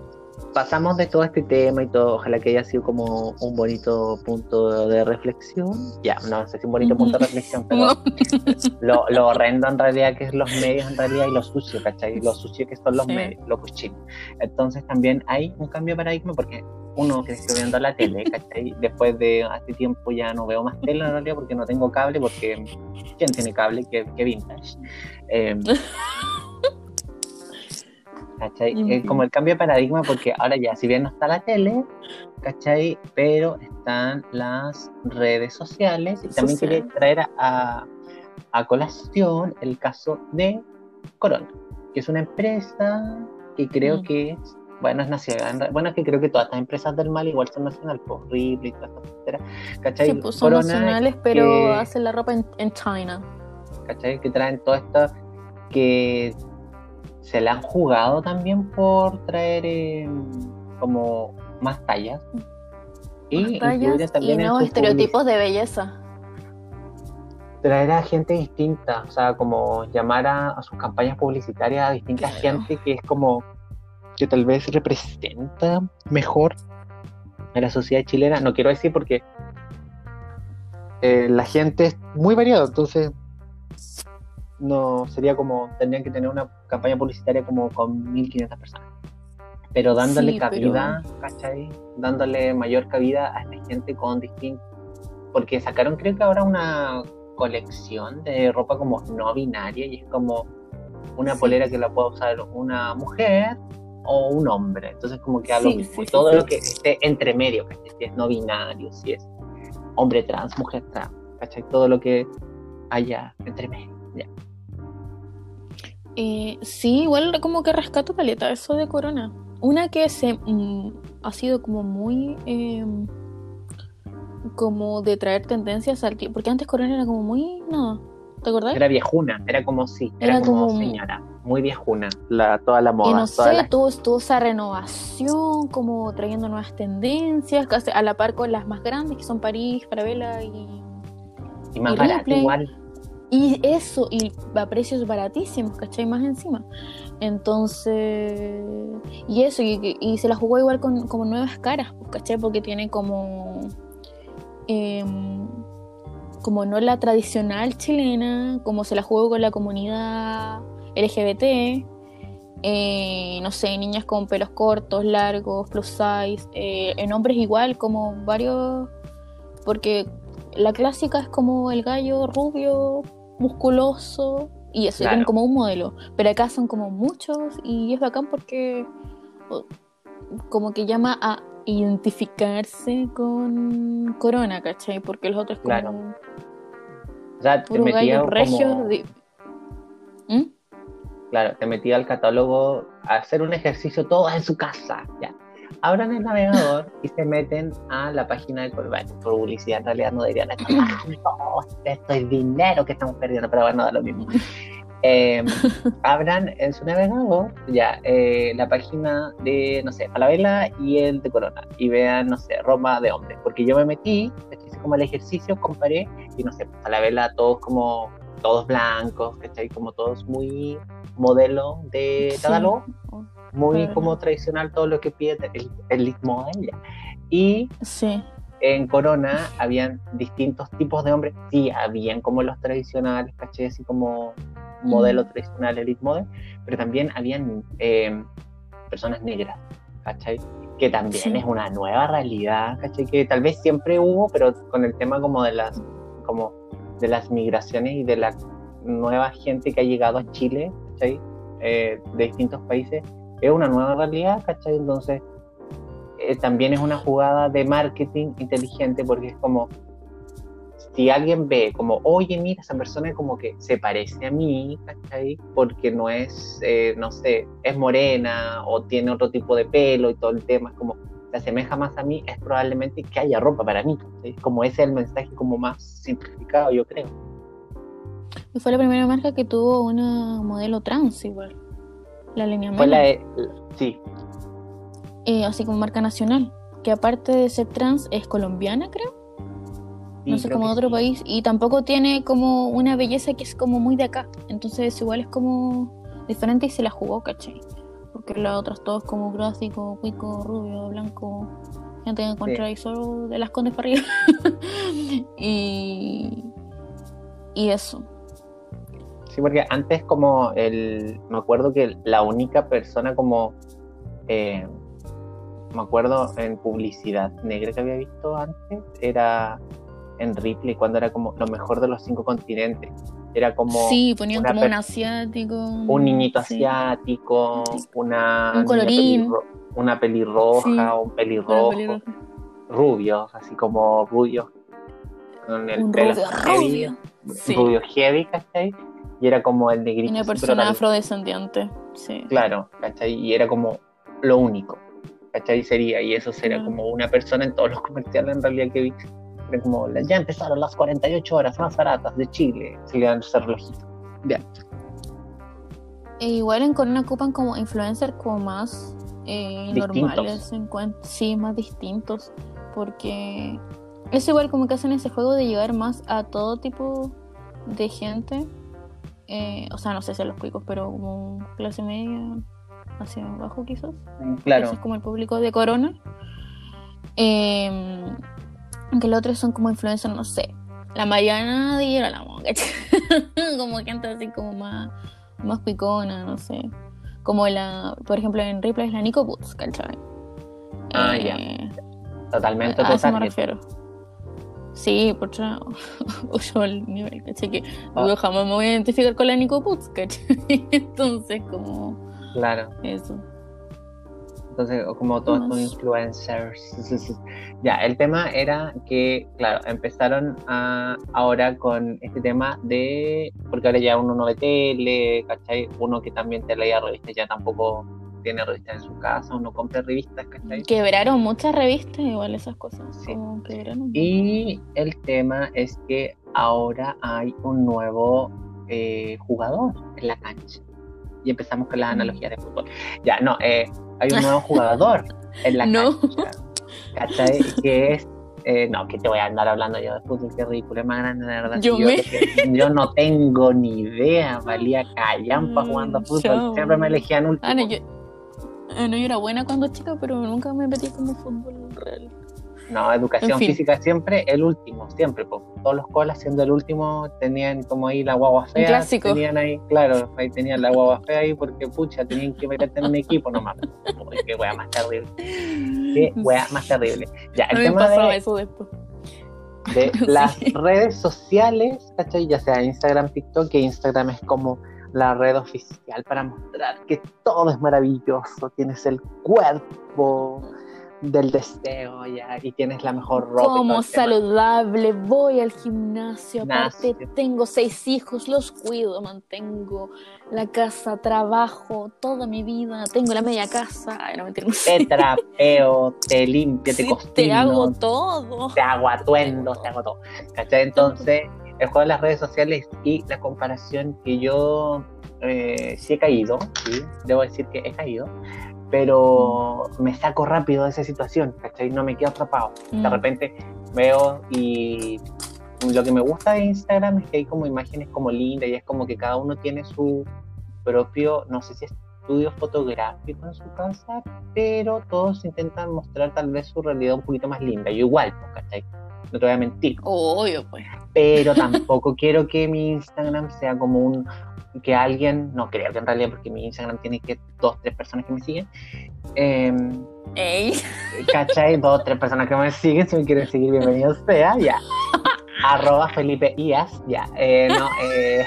Pasamos de todo este tema y todo. Ojalá que haya sido como un bonito punto de reflexión. Ya, no sé si un bonito punto de reflexión, pero lo, lo horrendo en realidad que es los medios en realidad y lo sucio, ¿cachai? Lo sucio que son los Sí. medios, lo cochino. Entonces también hay un cambio de paradigma porque uno creció viendo la tele, ¿cachai? Después de hace tiempo ya no veo más tele en realidad porque no tengo cable, porque ¿quién tiene cable? ¿Qué, qué vintage? Eh, ¿Cachai? Es como el cambio de paradigma porque ahora ya, si bien no está la tele, ¿cachai? Pero están las redes sociales y también Social. quería traer a, a, a colación el caso de Corona, que es una empresa que creo Mm. que es, bueno, es nacional, bueno, es que creo que todas estas empresas del mal igual son nacionales, pues Ripley y todas estas, etcétera, ¿cachai? Sí, pues son Corona, nacionales, pero hacen la ropa en, en China. ¿cachai? Que traen todo esto que se la han jugado también por traer eh, como más tallas. Y Tallas y también nuevos su estereotipos de belleza. Traer a gente distinta, o sea, como llamar a, a sus campañas publicitarias a distinta Claro. gente que es como que tal vez representa mejor a la sociedad chilena. No quiero decir porque eh, la gente es muy variada, entonces no sería como tendrían que tener una campaña publicitaria como con 1500 personas. pero dándole Sí, cabida, ¿cachai? Dándole mayor cabida a esta gente con distintos. Porque sacaron, creo que ahora una colección de ropa como no binaria y es como una Sí. polera que la puede usar una mujer o un hombre. Entonces, como que a lo Sí, mismo. Todo lo que esté entre medio, ¿cachai? Si es no binario, si es hombre trans, mujer trans, ¿cachai? Todo lo que haya entre medio. Ya. Eh, sí, igual como que rescato caleta eso de Corona. Una que se mm, ha sido como muy eh, como de traer tendencias al tiempo. Porque antes Corona era como muy nada. ¿Te acordás? Era viejuna, era como sí, era, Era como, como- señora, muy viejuna, la, toda la Y moda, no toda sé, la- tuvo, tuvo esa renovación, como trayendo nuevas tendencias, casi a la par con las más grandes, que son París, Parabella y... y más y barata igual. Y eso, y a precios baratísimos, ¿cachai? Más encima. Entonces, y eso, y, y se la jugó igual con como nuevas caras, pues, ¿cachai? Porque tiene como, em, como no la tradicional chilena, como se la jugó con la comunidad LGBT, eh, no sé, niñas con pelos cortos, largos, plus size, eh, en hombres igual, como varios, porque la clásica es como el gallo rubio, musculoso, y eso, Claro. como un modelo, pero acá son como muchos y es bacán porque como que llama a identificarse con Corona, ¿cachai? Porque los otros como Claro. O sea, te metía como, de- ¿Mm? claro, te metía al catálogo a hacer un ejercicio todos en su casa, ya. Abran el navegador y se meten a la página de Corona. Por publicidad en realidad no deberían estar pagando, esto es dinero que estamos perdiendo, pero bueno, da lo mismo. Eh, abran en su navegador ya eh, la página de, no sé, Falabella y el de Corona y vean, no sé, ropa de hombre. Porque yo me metí, hice como el ejercicio, comparé y no sé, Falabella todos como, todos blancos, ¿cachai? Como todos muy modelo de Sí. Muy como tradicional todo lo que pide el, el ya. Y Sí, en Corona habían distintos tipos de hombres. Sí, habían como los tradicionales, ¿cachai? Así como modelo Mm. tradicional, elite model, pero también habían eh, personas negras, ¿cachai? Que también Sí. es una nueva realidad, ¿cachai? Que tal vez siempre hubo, pero con el tema como de las, como de las migraciones y de la nueva gente que ha llegado a Chile, ¿cachai? Eh, de distintos países, es una nueva realidad, ¿cachai? Entonces, eh, también es una jugada de marketing inteligente porque es como si alguien ve como, oye, mira, esa persona como que se parece a mí, ¿cachai? Porque no es, eh, no sé, es morena o tiene otro tipo de pelo y todo el tema, es como, se asemeja más a mí, es probablemente que haya ropa para mí. Como ese es el mensaje como más simplificado, yo creo. y fue la primera marca que tuvo una modelo trans igual. La línea Fue la, de- sí, Eh, así como marca nacional. Que aparte de ser trans es colombiana, creo. sí, no sé, como de otro sí. país. Y tampoco tiene como una belleza que es como muy de acá. Entonces igual es como diferente y se la jugó, ¿cachai? Porque las otras todos como gráfico, cuico, rubio, blanco. Gente que encontré ahí solo de las condes para arriba. y, y eso. Sí, porque antes como el, me acuerdo que la única persona como, eh, me acuerdo en publicidad negra que había visto antes, era en Ripley, cuando era como lo mejor de los cinco continentes. Era como sí, ponían como un asiático. un niñito sí. asiático, una, Un colorín. pelirro- una pelirroja, Sí, un pelirrojo, pelirroja. rubios, así como rubios, con el Un pelo rubio, heavy, rubio. Sí. rubio heavy, ¿cachai? Y era como el negrito. una persona afrodescendiente. Sí. Claro, ¿cachai? Y era como lo único, ¿cachai? Sería, y eso sería Claro. como una persona en todos los comerciales en realidad que vi. Era como, ya empezaron las 48 horas más baratas de Chile, se le dan ese relojito. Ya. E igual en Corona ocupan como influencers como más eh, normales, en sí, más distintos, porque es igual como que hacen ese juego de llegar más a todo tipo de gente, eh, o sea, no sé si los cuicos, pero como clase media, hacia abajo quizás. Ese Claro, es como el público de Corona. Eh, aunque los otros son como influencers, no sé. La Mariana la Monga, como gente así como más, más picona, no sé. Como la, por ejemplo, en Replay es la Nico Boots, ¿cachai? Ah, ya. Eh, Totalmente a eso me total. refiero. Sí, por otro otro nivel, ¿cachai? Que Ah. yo jamás me voy a identificar con la Nico ¿cachai? Entonces, como Claro. eso. Entonces, como todos Más. influencers. Ya, el tema era que, claro, empezaron a, ahora con este tema de. Porque ahora ya uno no ve tele, ¿cachai? Uno que también te leía revistas ya tampoco tiene revistas en su casa, uno compra revistas, ¿cachai? Quebraron muchas revistas, igual esas cosas. Sí. Como quebraron. Y el tema es que ahora hay un nuevo eh, jugador en la cancha. Y empezamos con las Mm. analogías de fútbol. Ya, no, eh, hay un nuevo jugador en la No. cancha. ¿Cachai? Que es. eh, no, que te voy a andar hablando yo de fútbol, qué ridículo, es más grande, de verdad. Yo que me- que- yo no tengo ni idea, valía callampa Mm, jugando fútbol, chao. siempre me elegían último. Ah, no, yo, no, yo era buena cuando chica, pero nunca me metí como fútbol real. No, educación En fin. física siempre el último, siempre. po. Todos los colas siendo el último tenían como ahí la guagua fea. clásico. Tenían ahí, claro, ahí tenían la guagua fea ahí porque pucha, tenían que meterte en un equipo nomás. Uy, qué wea más terrible. Qué wea más terrible. Ya, el tema de, eso después. de las redes sociales, ¿cachai? Ya sea Instagram, TikTok, que Instagram es como la red oficial para mostrar que todo es maravilloso, tienes el cuerpo del deseo ya y tienes la mejor ropa. Como tema. saludable, voy al gimnasio, aparte tengo seis hijos, los cuido, mantengo la casa, trabajo, toda mi vida, tengo la media casa, Ay, no mentira, no sé. Te trapeo, te limpio, te Sí, cocino, te hago todo. te hago atuendos, te hago todo. ¿Cachai? Entonces, el juego de las redes sociales y la comparación que yo eh, sí he caído, sí, debo decir que he caído, pero me saco rápido de esa situación, ¿cachai? No me quedo atrapado. De Mm. repente veo y lo que me gusta de Instagram es que hay como imágenes como lindas y es como que cada uno tiene su propio, no sé si estudio fotográfico en su casa, pero todos intentan mostrar tal vez su realidad un poquito más linda. Yo igual, pues, ¿cachai? No te voy a mentir Obvio, pues. pero tampoco quiero que mi Instagram sea como un que alguien, no creo que en realidad porque mi Instagram tiene que dos, tres personas que me siguen, em, Ey, ¿cachai? Dos, tres personas que me siguen, si me quieren seguir, bienvenido sea, ya. Arroba Felipe Ias, ya. Eh, no, eh,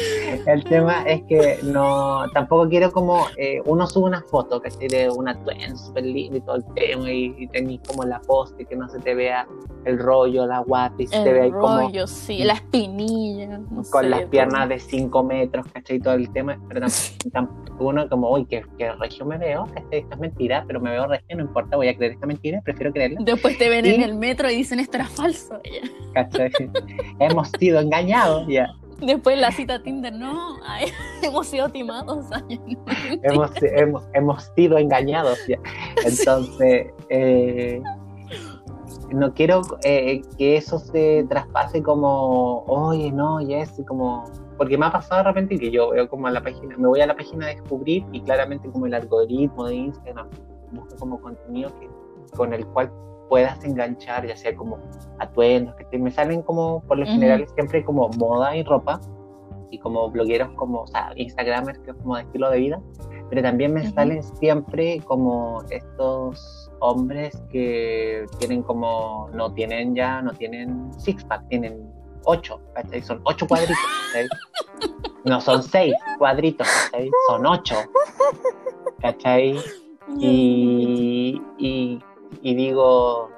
El tema es que no, tampoco quiero como eh, uno sube una foto, ¿cachai? De una twin súper linda y todo el tema y, y tenéis como la poste que no se te vea el rollo, la guata y se te ve ahí como rollo, sí, la espinilla, no con sé, las todo. piernas de 5 metros, ¿cachai? Todo el tema, pero tampoco, tampoco uno como, uy, que, que regio me veo, ¿cachai? Esto es mentira, pero me veo regio, no importa, voy a creer esta mentira, prefiero creerla, Después te ven ¿Y? en el metro y dicen esto era falso. ya. ¿cachai? Hemos sido engañados, ya. Después la cita Tinder, no, ay, hemos sido timados. ay, hemos, hemos, hemos sido engañados ya. Entonces, eh, no quiero eh, que eso se traspase como, oye, no, y es como, porque me ha pasado de repente que yo veo como a la página, me voy a la página de descubrir y claramente como el algoritmo de Instagram busca como contenido que, con el cual puedas enganchar, ya sea como atuendos, que te, me salen como, por lo general, siempre como moda y ropa, y como blogueros como, o sea, Instagramers que es como de estilo de vida, pero también me Ujú. salen siempre como estos hombres que tienen como, no tienen ya, no tienen six pack, tienen ocho, ¿cachai? Son ocho cuadritos, ¿cachai? No son seis cuadritos, ¿cachai? Son ocho, ¿cachai? Y, y, y digo,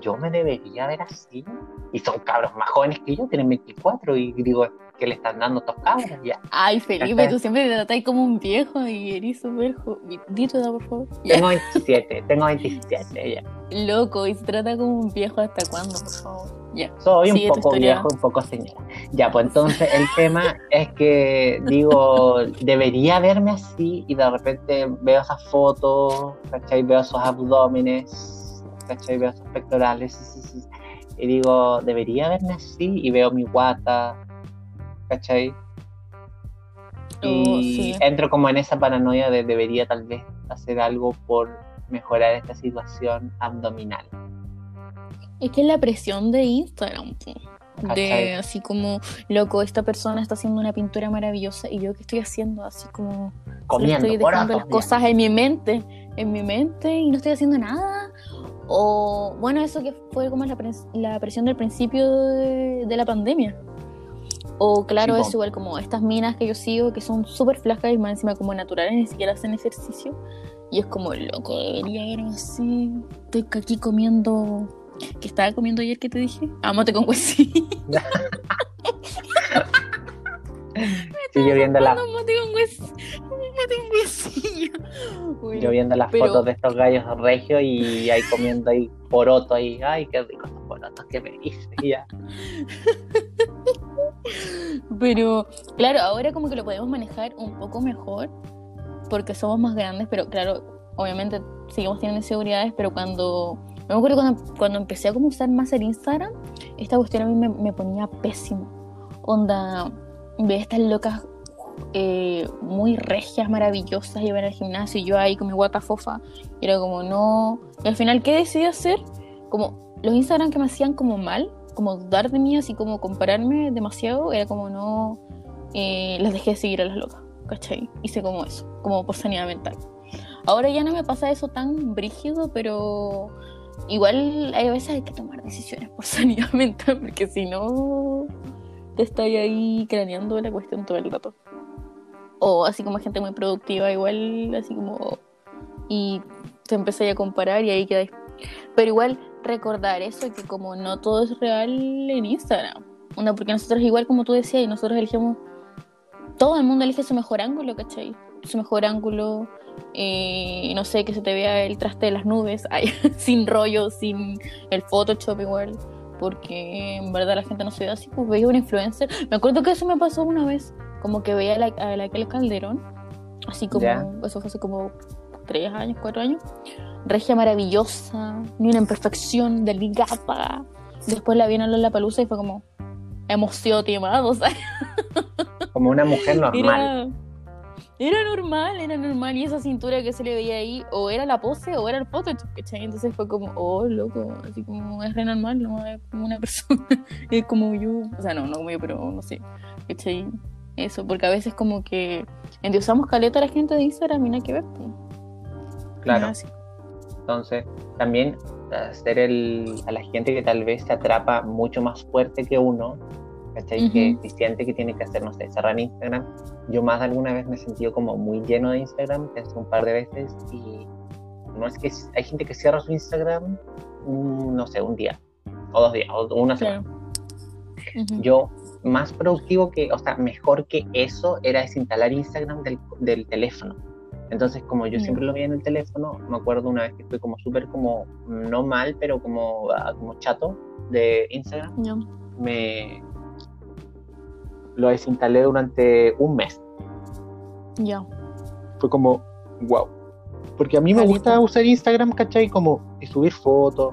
yo me debería ver así. Y son cabros más jóvenes que yo, tienen 24, y digo, ¿qué le están dando estos cabros? Ya. Ay, Felipe, tú siempre te tratas como un viejo y eres súper joven. Dito, por favor. Ya. Tengo 27, tengo 27, ya. Loco, y se trata como un viejo hasta cuándo, por favor. Ya. Soy Sigue un poco viejo, un poco señora. Ya, pues entonces el tema es que digo, debería verme así y de repente veo esas fotos, ¿cachai? Veo esos abdómenes, ¿cachai? Veo esos pectorales y digo, debería verme así y veo mi guata, ¿cachai? Y Oh, sí. entro como en esa paranoia de debería tal vez hacer algo por mejorar esta situación abdominal. Es que es la presión de Instagram. po. De así como, loco, esta persona está haciendo una pintura maravillosa y yo qué estoy haciendo, así como Comiendo, estoy dejando las cosas en mi mente, en mi mente y no estoy haciendo nada. O bueno, eso que fue como la, pres- la presión del principio de, de la pandemia. O claro, Sí, es igual como estas minas que yo sigo que son súper flacas y más encima como naturales, ni siquiera hacen ejercicio. Y es como, loco, debería ver así. Estoy aquí comiendo. ¿Qué estaba comiendo ayer que te dije? Ah, mote con huesito. Sí, yo viendo, la, No, mote con huesillo. Yo viendo las pero- fotos de estos gallos regios y ahí comiendo ahí poroto ahí. Ay, qué ricos estos porotos que me hice. ya. Pero claro, ahora como que lo podemos manejar un poco mejor porque somos más grandes, pero claro, obviamente seguimos teniendo inseguridades, pero cuando... Me acuerdo cuando, cuando empecé a como usar más el Instagram, esta cuestión a mí me, me ponía pésimo. Onda, ve estas locas eh, muy regias, maravillosas, iban al gimnasio y yo ahí con mi guata fofa, y era como no... Y al final, ¿qué decidí hacer? Como los Instagram que me hacían como mal, como dudar de mí, así como compararme demasiado, era como no... eh, las dejé de seguir a las locas, ¿cachai? Hice como eso, como por sanidad mental. Ahora ya no me pasa eso tan brígido, pero igual hay veces hay que tomar decisiones por sanidad mental, porque si no te estás ahí craneando la cuestión todo el rato. O así como gente muy productiva, igual así como... Y te empecé a comparar y ahí quedáis. Pero igual recordar eso, que como no todo es real en Instagram. Onda, porque nosotros igual como tú decías, y nosotros elegimos... Todo el mundo elige su mejor ángulo, ¿cachai? Su mejor ángulo, eh, no sé, que se te vea el traste de las nubes, ay, sin rollo, sin el Photoshop igual, porque en verdad la gente no se ve así, pues veía una influencer. Me acuerdo que eso me pasó una vez, como que veía a la, a la Kel Calderón, así como, Ya. eso fue hace como tres años, cuatro años, regia maravillosa, ni una imperfección, delicada. Después la vi en la Palusa y fue como emocionado, o sea, Como una mujer normal. era, era normal, era normal. Y esa cintura que se le veía ahí, o era la pose o era el Photoshop, ¿cachai? Entonces fue como, oh, loco, así como es re normal, no es como una persona, es como yo. O sea, no, no como yo, pero no sé, ¿cachai? Eso, porque a veces como que endiosamos caleta a la gente de Instagram y nada que ver. Claro. Entonces, también hacer el, a la gente que tal vez se atrapa mucho más fuerte que uno, ¿cachai? Ujú. Que que siente que tiene que hacer, no sé, cerrar Instagram. Yo más de alguna vez me he sentido como muy lleno de Instagram, pensé un par de veces, y no es que hay gente que cierra su Instagram, mm, no sé, un día, o dos días, o una semana. Claro. Ujú. Yo, más productivo que, o sea, mejor que eso era desinstalar Instagram del, del teléfono. Entonces, como yo Ya. siempre lo veía en el teléfono, me acuerdo una vez que fui como súper como, no mal, pero como, ah, como chato de Instagram, Ya. me lo desinstalé durante un mes. Ya. Fue como, wow. Porque a mí me gusta usar Instagram, ¿cachai? Como y subir fotos.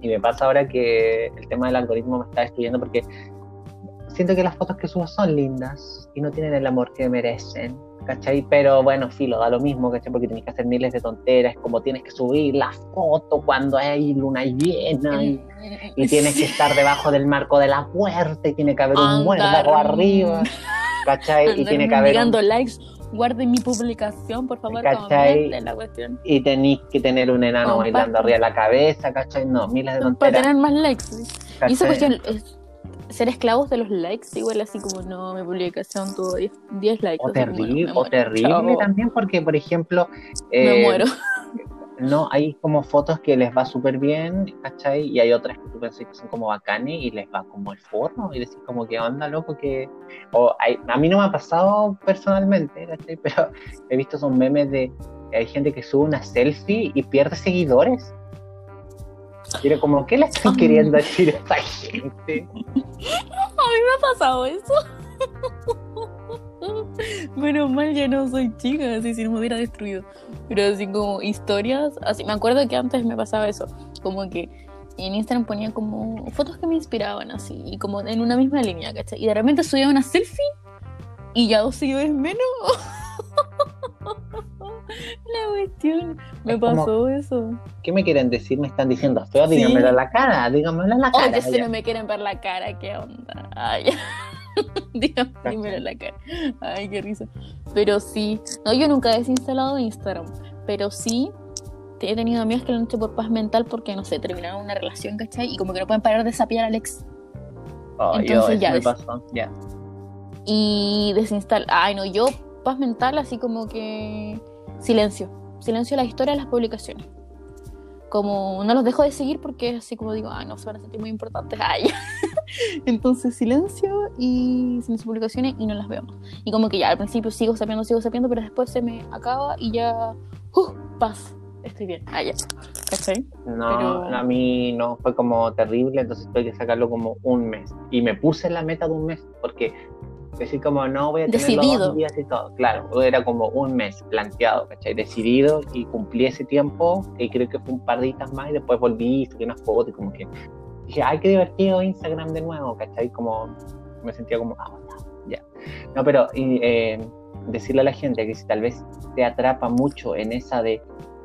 Y me pasa ahora que el tema del algoritmo me está destruyendo porque siento que las fotos que subo son lindas y no tienen el amor que merecen, ¿cachai? Pero bueno, filo, da lo mismo, ¿cachai? Porque tienes que hacer miles de tonteras, como tienes que subir la foto cuando hay luna llena y, y tienes que estar debajo del marco de la puerta y tiene que haber un muérdago arriba, ¿cachai? Y tiene que haber un- likes. Guarden mi publicación, por favor, ¿Cachai? comenten la cuestión. y tenéis que tener un enano bailando arriba de la cabeza, ¿cachai? No, miles de Para tonteras. tener más likes. ¿sí? Y ¿cachai? esa cuestión, es- ser esclavos de los likes, igual así como no, mi publicación tuvo 10, 10 likes. O terrible, o terrible chao, también porque, por ejemplo, Me eh, muero. no hay como fotos que les va súper bien, ¿cachai? Y hay otras que tú pensás que son como bacanes y les va como el forno y decís como que onda loco que... O hay- a mí no me ha pasado personalmente, ¿cachai? Pero he visto esos memes de hay gente que sube una selfie y pierde seguidores. Y era como, ¿qué le están queriendo decir a esta gente? A mí me ha pasado eso. Menos mal ya no soy chica, así si no me hubiera destruido. Pero así como historias, así me acuerdo que antes me pasaba eso, como que en Instagram ponía como fotos que me inspiraban así, y como en una misma línea, ¿cachai? Y de repente subía una selfie y ya dos seguidores menos. La cuestión, me Es como- pasó eso. ¿qué me quieren decir? ¿Me están diciendo feo? Díganmelo a la cara, díganmelo a la cara. Oye, si no me quieren ver la cara, ¿qué onda? Ay, díganmelo a la cara. Ay, qué risa. Pero sí, no, yo nunca he desinstalado Instagram, pero sí he tenido amigas que lo han hecho por paz mental porque, no sé, terminaron una relación, ¿cachai? Y como que no pueden parar de sapiar a Alex. Entonces ya. Me pasó, ya. Y desinstalar. Ay, no, yo paz mental, así como que silencio. Silencio las historias, las publicaciones. Como no los dejo de seguir porque es así como digo, ah, no, se van a sentir muy importantes. Ay. Entonces silencio y sin publicaciones y no las veo Y como que ya al principio sigo sabiendo, sigo sabiendo, pero después se me acaba y ya, uh, paz estoy bien. Ah, ya. No, a mí no, fue como terrible, entonces tuve que sacarlo como un mes. Y me puse la meta de un mes, porque decir como no voy a tener dos días y todo. Claro, era como un mes planteado, ¿cachai? Decidido y cumplí ese tiempo, y creo que fue un par de días más, y después volví, subí unas fotos y como que dije, ay, qué divertido Instagram de nuevo, ¿cachai? Como me sentía como, ah, ya. No, pero eh, decirle a la gente que si tal vez te atrapa mucho en esa de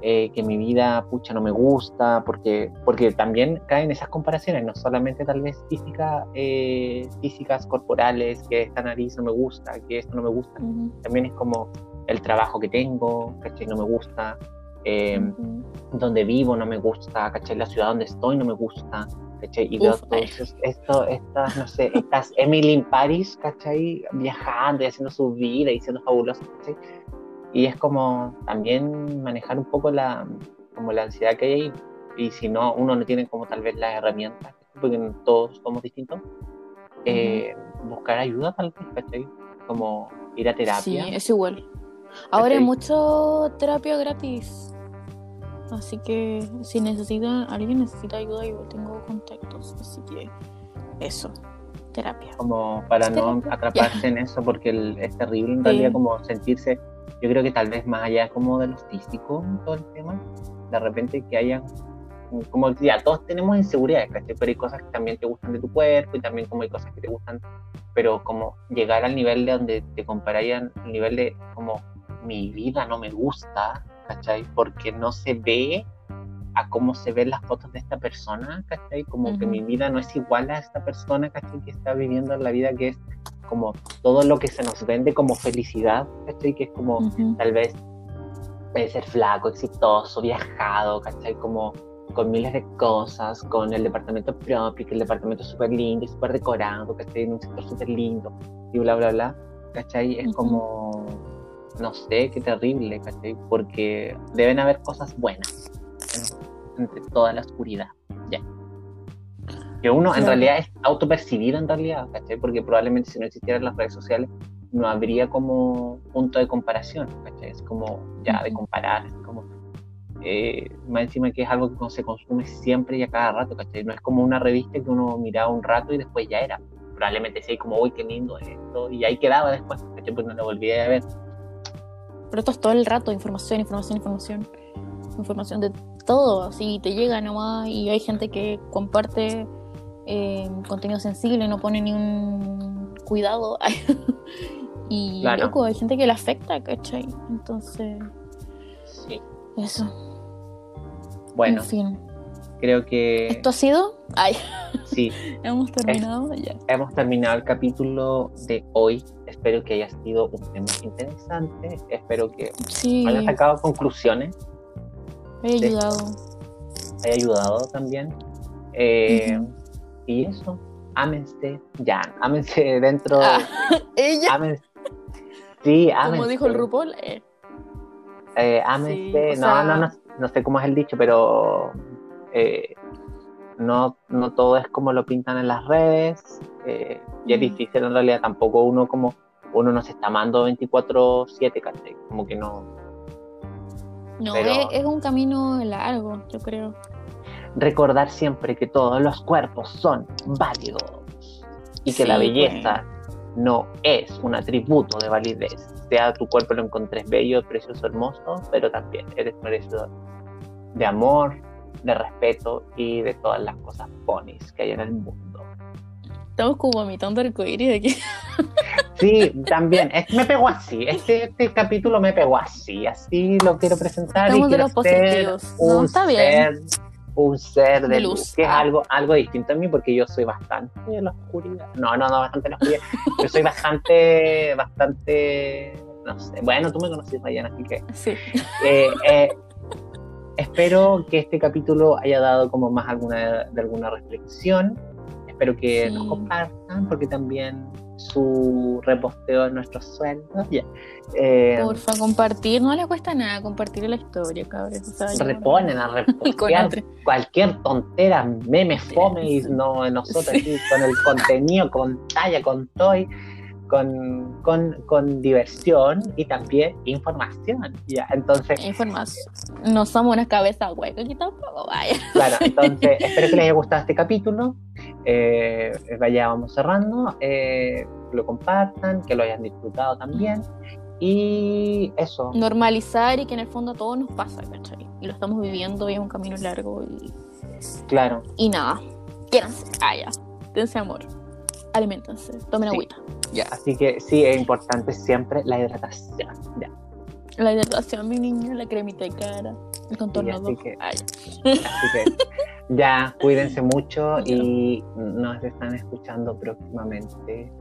eh, que mi vida, pucha, no me gusta, porque, porque también caen esas comparaciones, no solamente tal vez física, eh, físicas, corporales, que esta nariz no me gusta, que esto no me gusta, también es como el trabajo que tengo, ¿cachai? No me gusta, eh, donde vivo no me gusta, ¿cachai? La ciudad donde estoy no me gusta, ¿cachai? Y veo esto, estas, no sé, estas Emily in Paris, ¿cachai? Viajando y haciendo su vida y siendo fabulosa, ¿cachai? Y es como también manejar un poco la, como la ansiedad que hay ahí. Y si no, uno no tiene como tal vez las herramientas, porque todos somos distintos, eh, buscar ayuda tal vez, ¿cachai? Como ir a terapia. Sí, es igual. Ahora hay mucho terapia gratis. Así que si necesita, alguien necesita ayuda, yo tengo contactos. Así que eso, terapia. Como para no atraparse en eso, porque es terrible en realidad como sentirse yo creo que tal vez más allá como de lo físico, todo el tema, de repente que haya, como ya todos tenemos inseguridades, pero hay cosas que también te gustan de tu cuerpo y también como hay cosas que te gustan, pero como llegar al nivel de donde te compararían, el nivel de como mi vida no me gusta, ¿cachai? Porque no se ve a cómo se ven las fotos de esta persona, ¿cachai? Como que mi vida no es igual a esta persona, ¿cachai? Que está viviendo la vida que es como todo lo que se nos vende como felicidad, ¿cachai? Que es como tal vez puede ser flaco, exitoso, viajado, ¿cachai? Como con miles de cosas, con el departamento propio, que el departamento es súper lindo súper decorado, ¿cachai? En un sector súper lindo y bla, bla, bla, ¿cachai? Es como, no sé, qué terrible, ¿cachai? Porque deben haber cosas buenas entre toda la oscuridad, que uno en realidad es autopercibido en realidad, ¿cachai? Porque probablemente si no existieran las redes sociales no habría como punto de comparación, ¿cachai? Es como ya de comparar, es como eh, más encima que es algo que se consume siempre y a cada rato, ¿cachai? No es como una revista que uno miraba un rato y después ya era. Probablemente sí, como, uy, qué lindo esto, y ahí quedaba después, ¿cachai? Pues no lo volví a ver. Pero esto es todo el rato, información, información, información. Información de todo, así te llega nomás y hay gente que comparte eh, contenido sensible, no pone ni un cuidado. y loco, hay gente que le afecta, ¿cachai? Entonces, sí. eso. Bueno, creo que. ¿Esto ha sido? Ay. Sí. hemos terminado ya. Hemos terminado el capítulo de hoy. Espero que haya sido un tema interesante. Espero que sí. haya sacado conclusiones. Haya ayudado. Haya ayudado también. Eh, y eso, ámense, ya, ámense dentro. Ah, ¿Ella? Ámense. Sí, ámense. Como dijo el RuPaul. Eh. Eh, ámense, no, no, no, no sé cómo es el dicho, pero eh, no, no todo es como lo pintan en las redes. Eh, y es difícil en realidad, tampoco uno como uno no se está amando 24/7, ¿cachai? Como que no. No, es, es un camino largo, yo creo recordar siempre que todos los cuerpos son válidos y que la belleza no es un atributo de validez. Sea tu cuerpo lo encontres bello, precioso, hermoso, pero también eres merecedor de amor, de respeto y de todas las cosas ponis que hay en el mundo. Estamos como vomitando arcoíris aquí. Sí, también. Es, me pegó así. Este, este capítulo me pegó así. Así lo quiero presentar. Estamos y de los positivos. No, está bien. ser- un ser de, luz, que es Ah. algo, algo distinto a mí porque yo soy bastante de la oscuridad. No, no, no, bastante de la oscuridad. Yo soy bastante, bastante, no sé. Bueno, tú me conoces, Ryan, así que Sí. eh, eh, espero que este capítulo haya dado como más alguna, de alguna reflexión. Espero que Sí. nos compartan, porque también su reposteo es nuestro sueldo. Ya. Eh, Porfa, compartir. No le cuesta nada compartir la historia, cabrón. Reponen a repostear cualquier tontera, meme fome, y no, nosotros Sí. aquí con el contenido, con talla, con toy, con, con, con diversión y también información. Ya, entonces, Información. No somos unas cabezas huecas aquí tampoco, vaya. Claro, entonces espero que les haya gustado este capítulo. Eh, vaya, vamos cerrando. eh, lo compartan, que lo hayan disfrutado también. Y eso, Normalizar y que en el fondo a todos nos pasa, ¿cachai? Y lo estamos viviendo y es un camino largo y, claro. y nada. Quiéranse, ah, ya. Dense amor. Aliméntense, tomen Sí. agüita. Ya. Así que sí, es importante siempre la hidratación. Ya. La hidratación, mi niño, la cremita de cara, el contorno así de ojo. que-. Así que ya, cuídense mucho y nos están escuchando próximamente.